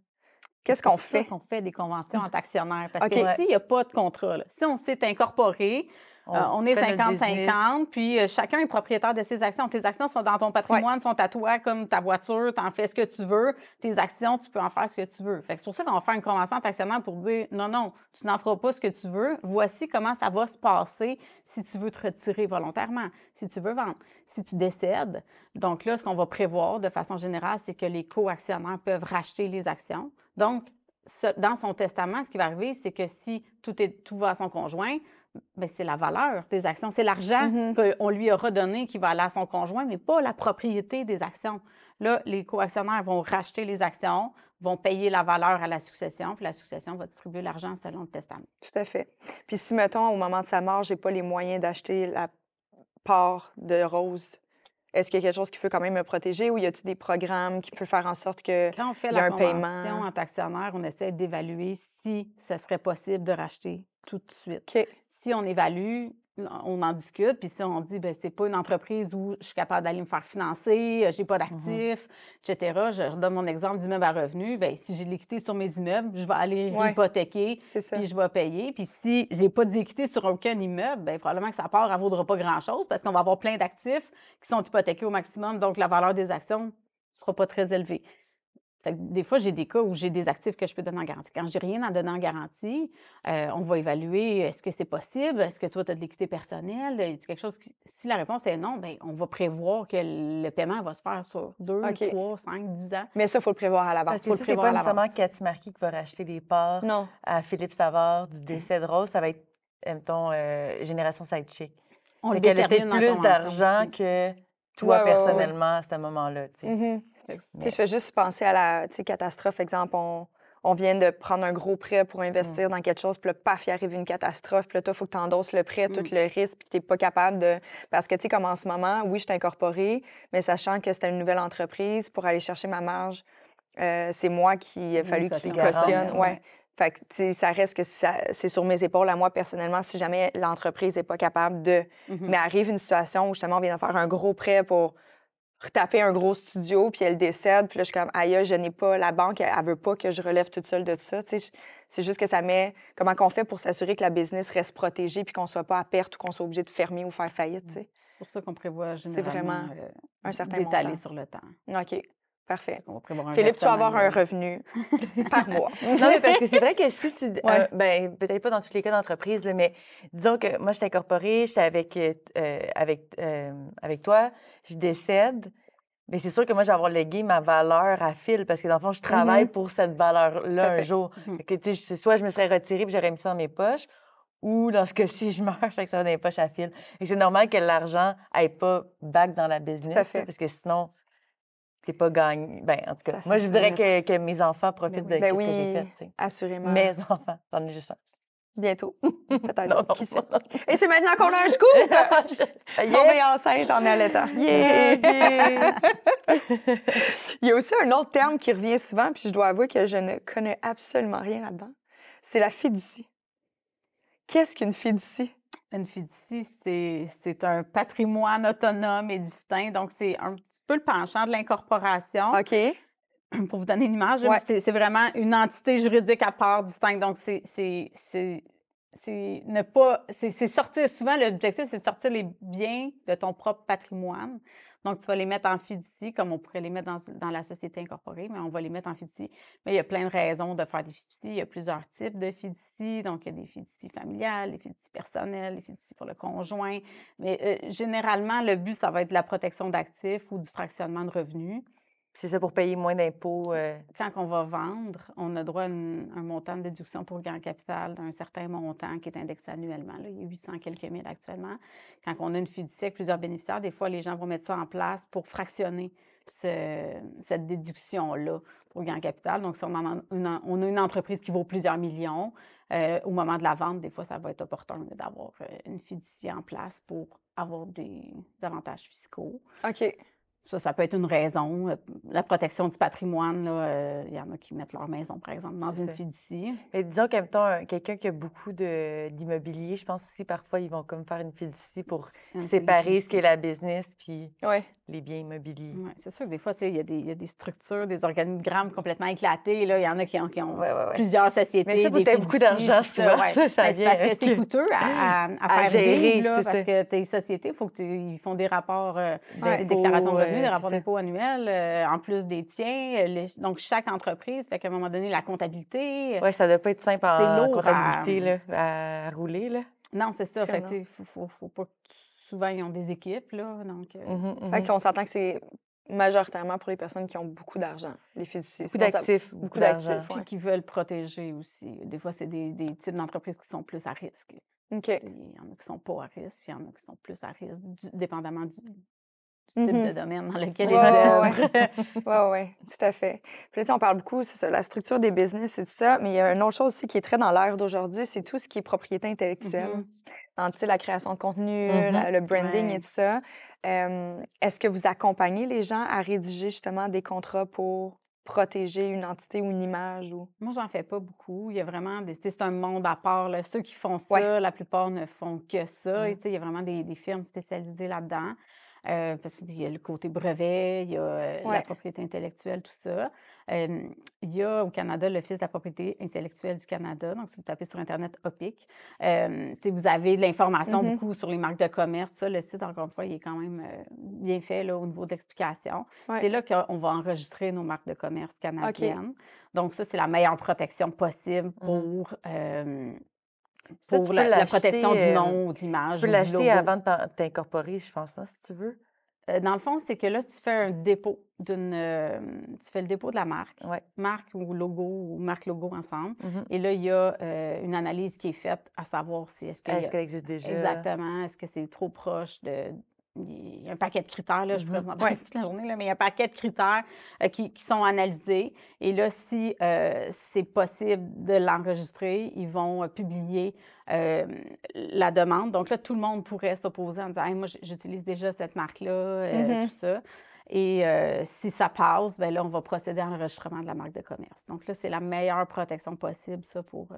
Qu'est-ce qu'on fait? qu'on fait des conventions entre actionnaires. Parce que s'il n'y a pas de contrat, là, si on s'est incorporé, euh, on est fait notre business. 50-50, puis euh, chacun est propriétaire de ses actions. Tes actions sont dans ton patrimoine, sont à toi comme ta voiture, tu en fais ce que tu veux. Tes actions, tu peux en faire ce que tu veux. Fait que c'est pour ça qu'on va faire une convention entre actionnaires pour dire non, non, tu n'en feras pas ce que tu veux. Voici comment ça va se passer si tu veux te retirer volontairement, si tu veux vendre, si tu décèdes. Donc là, ce qu'on va prévoir de façon générale, c'est que les co-actionnaires peuvent racheter les actions. Donc, dans son testament, ce qui va arriver, c'est que si tout, est, tout va à son conjoint, c'est la valeur des actions, c'est l'argent Mhm. qu'on lui aura donné qui va aller à son conjoint, mais pas la propriété des actions. Là, les co-actionnaires vont racheter les actions, vont payer la valeur à la succession, puis la succession va distribuer l'argent selon le testament. Tout à fait. Puis si, mettons, au moment de sa mort, j'ai pas les moyens d'acheter la part de Rose, est-ce qu'il y a quelque chose qui peut quand même me protéger ou y a-t-il des programmes qui peuvent faire en sorte que... Quand on fait la un convention paiement. entre actionnaires, on essaie d'évaluer si ce serait possible de racheter tout de suite. Si on évalue, on en discute, puis si on dit, ben c'est pas une entreprise où je suis capable d'aller me faire financer, euh, j'ai pas d'actifs, etc. Je redonne mon exemple d'immeuble à revenus. Ben si j'ai de l'équité sur mes immeubles, je vais aller Ouais. hypothéquer, puis je vais payer. Puis si j'ai pas d'équité sur aucun immeuble, ben probablement que sa part, elle vaudra pas grand-chose parce qu'on va avoir plein d'actifs qui sont hypothéqués au maximum, donc la valeur des actions ne sera pas très élevée. Fait que des fois, j'ai des cas où j'ai des actifs que je peux donner en garantie. Quand j'ai rien à donner en garantie, euh, on va évaluer est-ce que c'est possible, est-ce que toi, tu as de l'équité personnelle, quelque chose qui- Si la réponse est non, ben on va prévoir que le paiement va se faire sur deux, OK. trois, cinq, dix ans. Mais ça, il faut le prévoir à l'avance. Puis faut le prévoir pas à nécessairement. Cathy Marquis qui va racheter des parts Non. à Philippe Savard du décès de Rose. Ça va être, mettons, euh, Génération Sidechick. On le détermine peut-être plus d'argent que toi, ouais, ouais, ouais. personnellement, à ce moment-là. Sais, Je fais juste penser à la catastrophe. Exemple, on, on vient de prendre un gros prêt pour investir dans quelque chose, puis là, paf, il arrive une catastrophe, puis là, toi, il faut que tu endosses le prêt, tout Mm. le risque, puis tu n'es pas capable de. Parce que, tu sais, comme en ce moment, oui, je suis incorporée, mais sachant que c'était une nouvelle entreprise, pour aller chercher ma marge, euh, c'est moi qui a fallu qu'il caution. cautionne. Garant, Ouais. Fait que, ça reste que ça- c'est sur mes épaules à moi personnellement si jamais l'entreprise n'est pas capable de. Mhm. Mais arrive une situation où justement on vient de faire un gros prêt pour retaper un gros studio, puis elle décède, puis là je suis comme aïe, je n'ai pas la banque, elle, elle veut pas que je relève toute seule de ça. Tu sais, je- c'est juste que ça met comment qu'on fait pour s'assurer que la business reste protégée puis qu'on soit pas à perte ou qu'on soit obligé de fermer ou faire faillite. Tu sais? C'est pour ça qu'on prévoit C'est généralement vraiment euh, un certain d'étaler sur le temps. Ok, parfait. On va prévoir un Philippe, tu vas avoir un revenu par mois. Non, mais parce que c'est vrai que si tu. Ouais. euh, ben, peut-être pas dans tous les cas d'entreprise, mais disons que moi, je suis incorporée, j'étais avec, euh, euh, avec, euh, avec toi, je décède. Mais c'est sûr que moi, je vais avoir légué ma valeur à fil parce que dans le fond, je travaille pour cette valeur-là un jour. Mhm. Fait que, soit je me serais retirée puis j'aurais mis ça dans mes poches, ou dans ce cas-ci, je meurs, fait que ça va dans les poches à fil. Et c'est normal que l'argent n'aille pas back dans la business. Parce que sinon, t'es pas gagné. Ben, en tout cas, Ça moi, je voudrais que, que mes enfants profitent oui. de Ben ce que j'ai oui, fait. assurément. Mes enfants, j'en ai juste un. Bientôt. Peut-être. Non, non, Qui sait? non, non. Et c'est maintenant qu'on a un scoop! Je- Tomber enceinte en allaitant. Yeah! Yeah! Il y a aussi un autre terme qui revient souvent, puis je dois avouer que je ne connais absolument rien là-dedans. C'est la fiducie. Qu'est-ce qu'une fiducie? Une fiducie, c'est c'est un patrimoine autonome et distinct. Donc, c'est un petit peu le penchant de l'incorporation. OK. Pour vous donner une image, Ouais. c'est vraiment une entité juridique à part distincte. Donc, c'est c'est- ne pas. C'est sortir. Souvent, l'objectif, c'est de sortir les biens de ton propre patrimoine. Donc, tu vas les mettre en fiducie, comme on pourrait les mettre dans, dans la société incorporée, mais on va les mettre en fiducie. Mais il y a plein de raisons de faire des fiducies. Il y a plusieurs types de fiducies. Donc, il y a des fiducies familiales, des fiducies personnelles, des fiducies pour le conjoint. Mais euh, généralement, le but, ça va être de la protection d'actifs ou du fractionnement de revenus C'est ça pour payer moins d'impôts. euh, quand on va vendre, on a droit à une- un montant de déduction pour gain capital d'un certain montant qui est indexé annuellement. là. Il y a 800 quelques mille actuellement. Quand on a une fiducie avec plusieurs bénéficiaires, des fois, les gens vont mettre ça en place pour fractionner ce- cette déduction-là pour gain capital. Donc, si on, en a une, on a une entreprise qui vaut plusieurs millions, euh, au moment de la vente, des fois, ça va être opportun d'avoir euh, une fiducie en place pour avoir des avantages fiscaux. OK. Ça, ça peut être une raison. Euh, La protection du patrimoine, là, euh, il y en a qui mettent leur maison, par exemple, dans une fiducie. Mais disons qu'en même temps, un- quelqu'un qui a beaucoup de- d'immobilier, je pense aussi parfois ils vont comme faire une fiducie pour séparer ce qui est la business puis Ouais. Les biens immobiliers. Ouais, c'est sûr que des fois, tu sais, il y, a des- il y a des structures, des organigrammes complètement éclatés. Il y en a qui ont, qui ont Ouais, ouais, ouais. plusieurs sociétés. Mais ça coûtait beaucoup d'argent souvent, ouais. ça, ça c'est parce vient que c'est coûteux à, à- à À faire gérer, vivre, là, parce ça. que tes sociétés, il faut qu'ils font des rapports, euh, des déclarations de D'impôts, revenus, des euh, rapports d'impôts annuels, euh, en plus des tiens. euh, les- donc, chaque entreprise, fait qu'à un moment donné, la comptabilité. Oui, ça doit pas être simple en comptabilité là, à rouler. Là. Non, c'est ça. Fait tu sais, faut, faut, faut pas que souvent, ils ont des équipes, là. Donc, euh, Mhm, Fait mhm. qu'on s'entend que c'est majoritairement pour les personnes qui ont beaucoup d'argent, les fiducies. Beaucoup d'actifs. beaucoup d'actifs, puis ouais. qui veulent protéger aussi. Des fois, c'est des, des types d'entreprises qui sont plus à risque. OK. Il y en a qui sont pas à risque, puis il y en a qui sont plus à risque, du- dépendamment du, du type de domaine dans lequel ils ouais, œuvrent. Oui, oui, tout à fait. Puis là, tu sais, on parle beaucoup, c'est ça, la structure des business et tout ça, mais il y a une autre chose aussi qui est très dans l'ère d'aujourd'hui, c'est tout ce qui est propriété intellectuelle. Dans, la création de contenu, Mhm. la- le branding Ouais. et tout ça. Euh, Est-ce que vous accompagnez les gens à rédiger justement des contrats pour protéger une entité ou une image? Ou... Moi, j'en fais pas beaucoup. Il y a vraiment des. C'est un monde à part. là. Ceux qui font ça, Ouais. la plupart ne font que ça. Mm. Et, il y a vraiment des, des firmes spécialisées là-dedans. Euh, parce qu'il y a le côté brevet, il y a euh, Ouais. la propriété intellectuelle, tout ça. Euh, il y a au Canada l'Office de la propriété intellectuelle du Canada. Donc, si vous tapez sur Internet OPIC, euh, vous avez de l'information Mhm. beaucoup sur les marques de commerce. Ça, le site, encore une fois, il est quand même euh, bien fait là, au niveau d'explication. Ouais. C'est là qu'on va enregistrer nos marques de commerce canadiennes. Donc, ça, c'est la meilleure protection possible pour, Ça, pour peux la, protection du nom ou de l'image. Tu peux l'acheter avant de t'incorporer, je pense, hein, si tu veux. Euh, dans le fond, c'est que là, tu fais un dépôt d'une. euh, tu fais le dépôt de la marque, Ouais. marque ou logo ou marque logo ensemble. Mhm. Et là, il y a euh, une analyse qui est faite à savoir si Est-ce qu'elle existe déjà? Exactement. Est-ce que c'est trop proche de. Il y a un paquet de critères, là, je vous en parler toute la journée, là, mais il y a un paquet de critères euh, qui, qui sont analysés. Et là, si euh, c'est possible de l'enregistrer, ils vont euh, publier la demande. Donc là, tout le monde pourrait s'opposer en disant Hey, Moi, j'utilise déjà cette marque-là, Mhm. tout ça. Et si ça passe, ben là, on va procéder à l'enregistrement de la marque de commerce. Donc là, c'est la meilleure protection possible, ça, pour,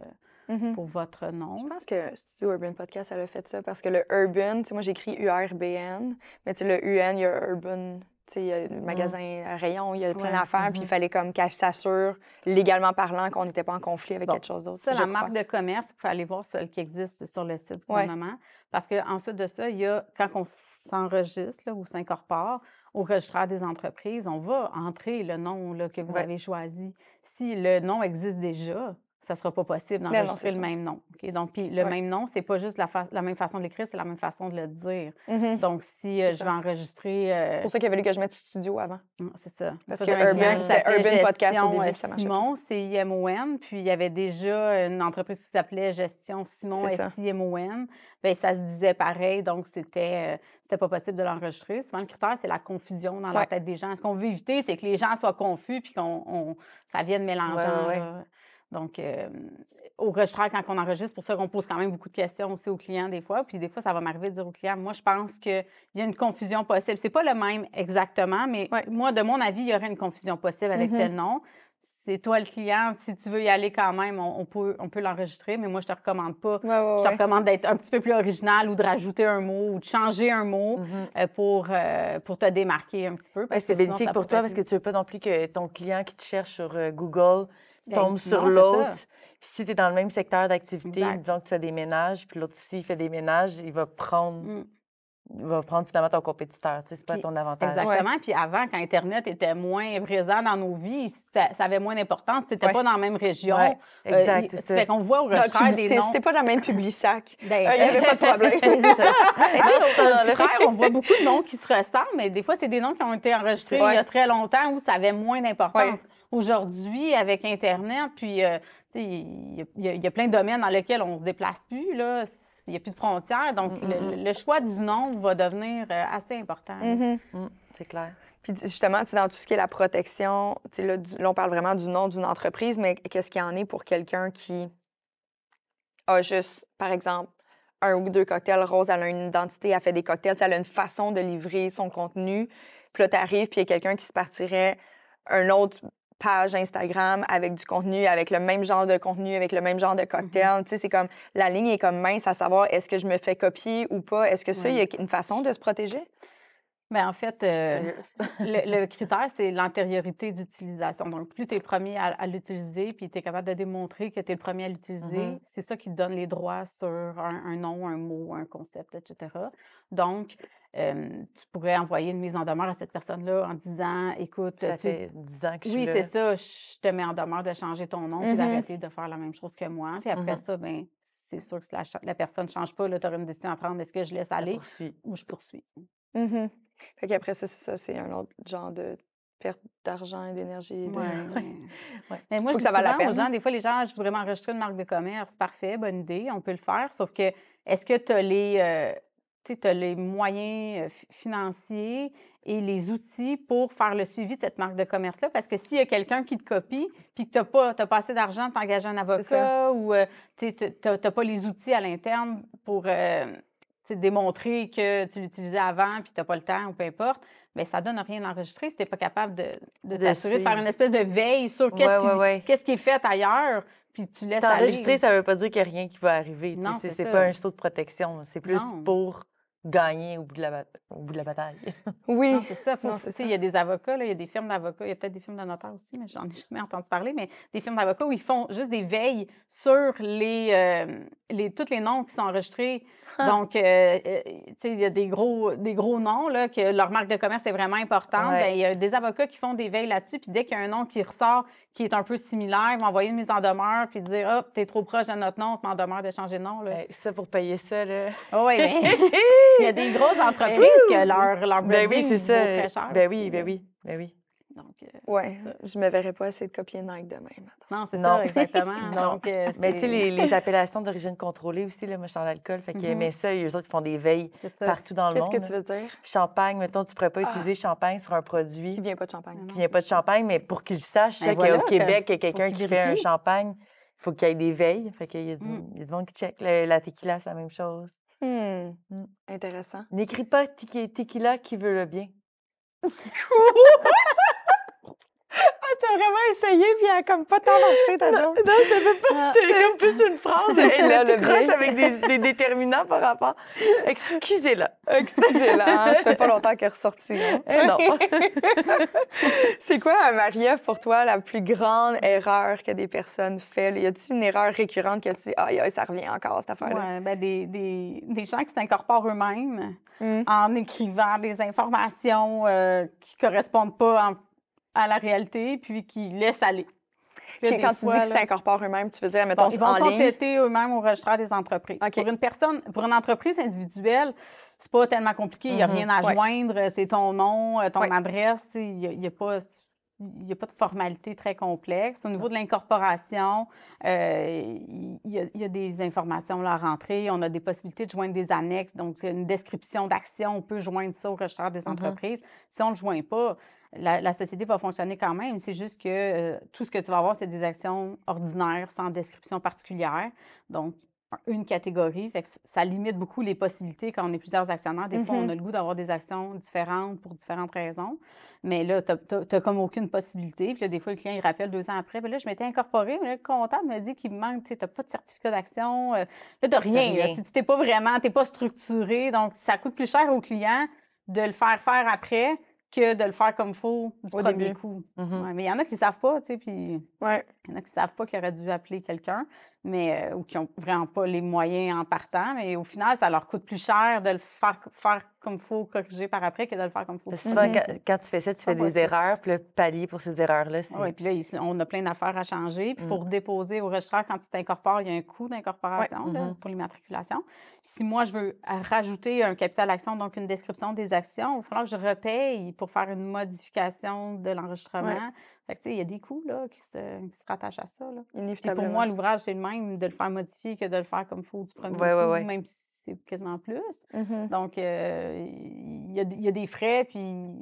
Mhm. pour votre nom. Je pense que Studio Urban Podcast, elle a fait ça parce que le Urban, tu sais, moi j'écris URBN, mais tu sais, le UN, il y a Urban, il y a le magasin à rayon, il y a plein Ouais. d'affaires, puis il Mhm. fallait comme qu'elle s'assure, légalement parlant, qu'on n'était pas en conflit avec Bon, quelque chose d'autre. Ça, la crois. marque de commerce, il faut aller voir celle qui existe sur le site du Ouais. gouvernement. Parce qu'ensuite de ça, il y a, quand on s'enregistre ou s'incorpore au registraire des entreprises, on va entrer le nom là, que vous Ouais. avez choisi. Si le nom existe déjà, ça ne sera pas possible d'enregistrer le ça. même nom. OK? Donc, puis le Ouais. même nom, c'est pas juste la, la même façon de l'écrire, c'est la même façon de le dire. Mhm. Donc, si euh, je vais enregistrer. euh, C'est pour ça qu'il a fallu que je mette studio avant. Mm, C'est ça. Parce Ça, que Urban, c'était Urban Podcast au début, euh, puis ça marchait Simon, C-I-M-O-N. Puis il y avait déjà une entreprise qui s'appelait Gestion Simon. S-I-M-O-N. Bien, ça se disait pareil, donc c'était euh, c'était pas possible de l'enregistrer. Souvent, le critère, c'est la confusion dans la tête des gens. Ce qu'on veut éviter, c'est que les gens soient confus puis qu'on on- ça vienne mélangeant. ouais. Donc, euh, au registraire, quand on enregistre, c'est pour ça qu'on pose quand même beaucoup de questions aussi aux clients des fois. Puis des fois, ça va m'arriver de dire aux clients, moi, je pense qu'il y a une confusion possible. C'est pas le même exactement, mais Ouais. moi, de mon avis, il y aurait une confusion possible avec Mhm. tel nom. C'est toi le client. Si tu veux y aller quand même, on, on peut, on peut l'enregistrer, mais moi, je te recommande pas. Ouais, ouais, Je te recommande d'être un petit peu plus original ou de rajouter un mot ou de changer un mot Mhm. euh, pour, euh, pour te démarquer un petit peu. Parce c'est que sinon, bénéfique pour toi parce que tu veux pas non plus que ton client qui te cherche sur euh, Google Ben, tombe non, sur l'autre. Puis si tu es dans le même secteur d'activité, disons que tu fais des ménages, puis l'autre aussi il fait des ménages, il va prendre, Mm. il va prendre finalement ton compétiteur. Tu sais, c'est pas Puis- ton avantage. Exactement. Puis avant, quand Internet était moins présent dans nos vies, c'était- ça avait moins d'importance. Tu n'étais Ouais. pas dans la même région. Ouais, Euh, exact, c'est Fait qu'on voit au public- des noms. C'était pas dans le même public sac. Ben, Il n'y avait pas de problème. c'est ça. Au on voit beaucoup de noms qui se ressemblent, mais des fois, c'est des noms qui ont été enregistrés Ouais. il y a très longtemps où ça avait moins d'importance. Aujourd'hui, avec Internet, puis, euh, tu sais, il y, a- y y plein de domaines dans lesquels on ne se déplace plus, là. Il n'y a plus de frontières. Donc, Mm, le, le choix du nom va devenir euh, assez important. Mhm. Mm, c'est clair. Puis justement, tu sais, dans tout ce qui est la protection, tu sais, là, du- là, on parle vraiment du nom d'une entreprise, mais qu'est-ce qu'il y en est pour quelqu'un qui a juste, par exemple, un ou deux cocktails. Rose, elle a une identité, elle fait des cocktails, elle a une façon de livrer son contenu. Puis là, tu arrives, puis il y a quelqu'un qui se partirait un autre page Instagram avec du contenu, avec le même genre de contenu, avec le même genre de cocktail. Tu sais, c'est comme, la ligne est comme mince à savoir, est-ce que je me fais copier ou pas? Est-ce que ça, il y a une façon de se protéger? Mais en fait, euh, le, le critère, c'est l'antériorité d'utilisation. Donc, plus tu es le premier à, à l'utiliser, puis tu es capable de démontrer que tu es le premier à l'utiliser, Mhm. c'est ça qui te donne les droits sur un, un nom, un mot, un concept, etc. Donc, euh, tu pourrais envoyer une mise en demeure à cette personne-là en disant, écoute, Ça tu fait 10 ans que je oui, c'est ça, je te mets en demeure de changer ton nom, Mhm. d'arrêter de faire la même chose que moi. Puis après Mhm. ça, ben c'est sûr que si la, la personne ne change pas, tu auras une décision à prendre. Est-ce que je laisse aller ou je poursuis? Fait qu'après ça, c'est ça, c'est un autre genre de perte d'argent et d'énergie. de- Ouais, mais- Ouais. Mais moi, je que ça vaille la aux peine. gens, des fois, les gens, je voudrais m'enregistrer une marque de commerce. Parfait, bonne idée, on peut le faire. Sauf que, est-ce que tu as les, euh, tu t'as les moyens euh, fi- financiers et les outils pour faire le suivi de cette marque de commerce-là? Parce que s'il y a quelqu'un qui te copie, puis que tu n'as pas, t'as pas assez d'argent pour t'engager un avocat ou euh, tu n'as pas les outils à l'interne pour euh, tu démontrer que tu l'utilisais avant puis tu n'as pas le temps ou peu importe, mais ça donne rien d'enregistrer si tu n'es pas capable de, de De t'assurer de faire une espèce de veille sur qu'est-ce Ouais, qui, ouais, ouais. qu'est-ce qui est fait ailleurs, puis tu laisses aller. T'enregistrer, ça veut pas dire qu'il n'y a rien qui va arriver. Non, c'est pas un saut de protection. C'est plus Non. pour gagner au bout de la, au bout de la bataille. Oui. Non, c'est ça. Il y a des avocats, il y a des firmes d'avocats, il y a peut-être des firmes de notaires aussi, mais j'en ai jamais entendu parler, mais des firmes d'avocats où ils font juste des veilles sur les, euh, les, tous les noms qui sont enregistrés. Donc, euh, euh, tu sais, il y a des gros, des gros noms, là, que leur marque de commerce est vraiment importante. Ouais. Ben, il y a des avocats qui font des veilles là-dessus, puis dès qu'il y a un nom qui ressort qui est un peu similaire, ils vont envoyer une mise en demeure, puis dire, ah, t'es trop proche de notre nom, on te met en demeure de changer de nom. Là. Hey, ça, pour payer ça, là. Ah oui, mais il y a des grosses entreprises que leur, leur Ben branding oui, c'est ça. très cher. Ben oui, ben là. oui, ben oui. Donc, euh, Ouais, je me verrais pas essayer de copier Nike demain. Non, c'est Non. ça, exactement. Non. Donc, euh, Mais tu sais, les, les appellations d'origine contrôlée aussi, là, moi, je suis dans l'alcool, fait Mhm. aimaient ça, eux autres, ils font des veilles partout dans le Qu'est-ce monde. que là. tu veux dire? Champagne, mettons, tu pourrais pas Ah. utiliser champagne sur un produit Qui vient pas de champagne. Qui vient pas de champagne, mais pour qu'ils le sachent, Ben voilà, qu'au Québec, il y a quelqu'un qui fait un champagne, il faut qu'il y ait des veilles. Fait qu'il y a du, Mm. il y a du monde qui check. Le- la tequila, c'est la même chose. Hmm. Mm. Intéressant. N'écris pas tequi- tequila qui veut le bien. Ah, t'as vraiment essayé, puis elle a comme pas tant marché ta joke. Non, t'avais pas. C'était comme plus une phrase. Elle Là, est le tout croche avec des, des déterminants par rapport. Excusez-la. Excusez-la, hein, ça fait pas longtemps qu'elle est ressortie. hein. Eh non. C'est quoi, Maria, pour toi, la plus grande erreur que des personnes font? Y a-t-il une erreur récurrente que tu dis, aïe, aïe, ça revient encore, cette affaire-là? Ouais, ben des, des, des gens qui s'incorporent eux-mêmes Mm. en écrivant des informations euh, qui correspondent pas en- à la réalité, puis qui laissent aller. Puis quand tu fois, dis qu'ils s'incorporent eux-mêmes, tu veux dire, mettons, Bon, ils vont en compléter eux-mêmes au registre des entreprises. Pour une personne, pour une entreprise individuelle, c'est pas tellement compliqué. Il n'y a Mhm. rien à Ouais. joindre. C'est ton nom, euh, ton Ouais. adresse. Il n'y a, y a pas. Il n'y a pas de formalité très complexe. Au niveau de l'incorporation, euh, il y, a, il y a des informations là, à rentrer. On a des possibilités de joindre des annexes. Donc, une description d'action, on peut joindre ça au registre des Mhm. entreprises. Si on ne le joint pas, la, la société va fonctionner quand même. C'est juste que euh, tout ce que tu vas avoir, c'est des actions ordinaires sans description particulière. Donc, une catégorie. Fait que c- ça limite beaucoup les possibilités quand on est plusieurs actionnaires. Des fois, on a le goût d'avoir des actions différentes pour différentes raisons. Mais là, tu n'as comme aucune possibilité. Puis là, des fois, le client, il rappelle deux ans après. Ben là, je m'étais incorporé, mais là, le comptable me dit qu'il me manque, tu n'as pas de certificat d'action. euh, là, tu rien. Tu n'es pas vraiment, tu n'es pas structuré. Donc, ça coûte plus cher au client de le faire faire après que de le faire comme il faut du Au premier début. coup. Mhm. Ouais, mais il y en a qui ne savent pas, tu sais, puis Ouais. il y en a qui ne savent pas qu'ils auraient dû appeler quelqu'un, mais euh, ou qui n'ont vraiment pas les moyens en partant. Mais au final, ça leur coûte plus cher de le faire, faire comme il faut, corriger par après, que de le faire comme il faut. Parce souvent, Mhm. quand, quand tu fais ça, tu fais Ah, des erreurs, puis le palier pour ces erreurs-là, c'est. Oui, puis là, on a plein d'affaires à changer. Puis il faut Mm. redéposer au registraire quand tu t'incorpores. Il y a un coût d'incorporation Ouais, mhm. pour l'immatriculation. Puis si moi, je veux rajouter un capital action, donc une description des actions, il va falloir que je repaye pour faire une modification de l'enregistrement. Ouais. Fait que, tu sais, il y a des coûts là, qui, se, qui se rattachent à ça. Là. Puis pour Inévitablement. moi, l'ouvrage, c'est le même de le faire modifier que de le faire comme il faut du premier Ouais, ouais, coup, ouais. même si c'est quasiment plus. Mhm. Donc, euh, il y, a, y a des frais, puis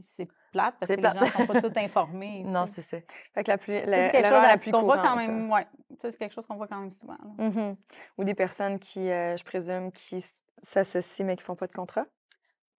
c'est plate parce que les plate. gens ne sont pas tous informés. Non, c'est ça. Fait que la plus, la- c'est quelque chose la plus qu'on voit quand même, ouais. Ça, c'est quelque chose qu'on voit quand même souvent. là. Mhm. Ou des personnes qui, euh, je présume, qui s'associent mais qui font pas de contrat?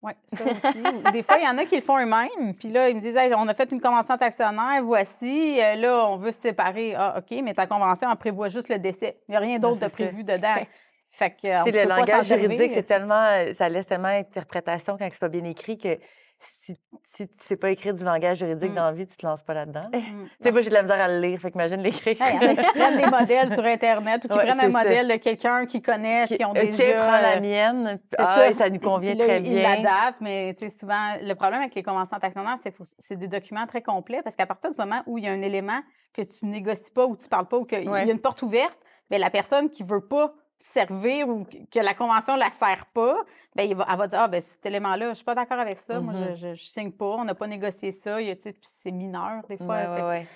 Oui, ça aussi. Des fois, il y en a qui le font eux-mêmes. Puis là, ils me disent Hey, on a fait une convention d'actionnaire, voici. euh, là, on veut se séparer. Ah, OK, mais ta convention, elle prévoit juste le décès. Il n'y a rien d'autre de ça. prévu dedans. Fait que, on le peut pas langage juridique, c'est tellement, euh, ça laisse tellement d'interprétation quand c'est pas bien écrit que si, si tu sais pas écrire du langage juridique Mm. dans la vie, tu te lances pas là-dedans. Tu Mm. sais, moi, j'ai de la misère à le lire, fait qu'imagine l'écrire. Hey, Il y en a qui prennent des modèles sur Internet ou qui Ouais, prennent un ça. modèle de quelqu'un qu'ils connaissent, qui, ont Euh, déjà... Tiens, prends la euh, mienne. Ah, ça nous convient là, très ils bien. l'adaptent, mais tu sais, souvent, le problème avec les conventions d'actionnaires, c'est que c'est des documents très complets parce qu'à partir du moment où il y a un élément que tu négocies pas ou tu parles pas ou qu'il Ouais. y a une porte ouverte, bien, la personne qui veut pas servir ou que la convention la sert pas, bien, va, elle va dire Ah, ben cet élément-là, je suis pas d'accord avec ça, moi, je, je, je signe pas, on n'a pas négocié ça, c'est mineur des fois. Ouais,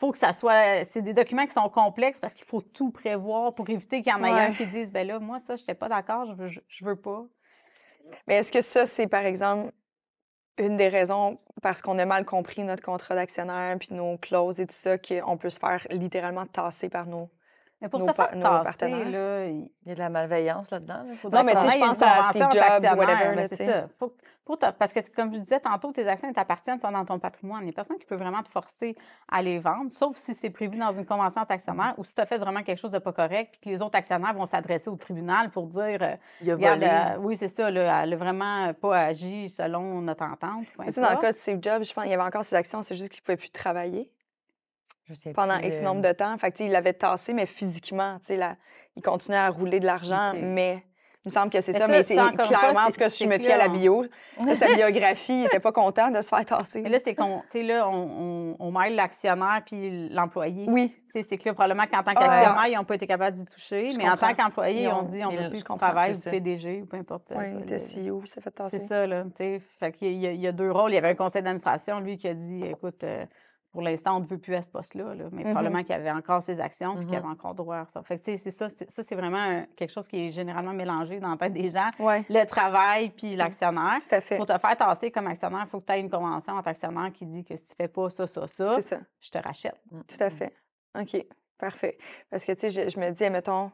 faut que ça soit. C'est des documents qui sont complexes parce qu'il faut tout prévoir pour éviter qu'il y en ait un qui dise ben là, moi, ça, je n'étais pas d'accord, je veux, je, je veux pas. Mais est-ce que ça, c'est par exemple une des raisons parce qu'on a mal compris notre contrat d'actionnaire puis nos clauses et tout ça qu'on peut se faire littéralement tasser par nos. Mais pour Nos pa- faire là, il Il y a de la malveillance là-dedans. là. Non, mais tu sais, je pense à Steve Jobs ou whatever, là, c'est ça. Faut, te- parce que, comme je disais tantôt, tes actions t'appartiennent, sont dans ton patrimoine. Il n'y a personne qui peut vraiment te forcer à les vendre, sauf si c'est prévu dans une convention d'actionnaire ou si tu as fait vraiment quelque chose de pas correct, puis que les autres actionnaires vont s'adresser au tribunal pour dire euh, Il a Regarde, volé. euh, oui, c'est ça, là, elle a vraiment pas agi selon notre entente. sais, dans le cas de Steve Jobs, je pense qu'il y avait encore ses actions, c'est juste qu'il pouvait plus travailler Je sais pendant plus, X euh, nombre de temps. Fait que, il l'avait tassé, mais physiquement, là, il continuait à rouler de l'argent, mais il me semble que c'est ça, ça, mais c'est ça, une fois, clairement, en tout cas, si je me fie à la bio, de sa biographie, il était pas content de se faire tasser. Mais là, c'est qu'on, tu sais, là, on, on, on mêle l'actionnaire puis l'employé. Oui, Tu sais, c'est que là, probablement qu'en tant qu'actionnaire, ils n'ont pas été capables d'y toucher, Je mais en tant qu'employé, Ils on ont- dit on veut je plus c'est ou ça. PDG, ou peu importe. oui, ça, le- CEO, s'est fait tasser. C'est ça, là. tu sais. Fait qu'il y a deux rôles. Il y avait un conseil d'administration, lui, qui a dit écoute, euh, pour l'instant, on ne veut plus à ce poste-là, là. mais Mhm. probablement qu'il avait encore ses actions puis qu'il Mhm. avait encore droit à ça. Fait que, tu sais, c'est ça, c'est, ça, c'est vraiment un- quelque chose qui est généralement mélangé dans la tête des gens. Oui, Le travail puis l'actionnaire. tout à fait. Pour te faire tasser comme actionnaire, il faut que tu aies une convention entre actionnaires qui dit que si tu fais pas ça, ça, ça, je te rachète. Tout à fait. OK, parfait. Parce que, tu sais, je, je me dis, mettons,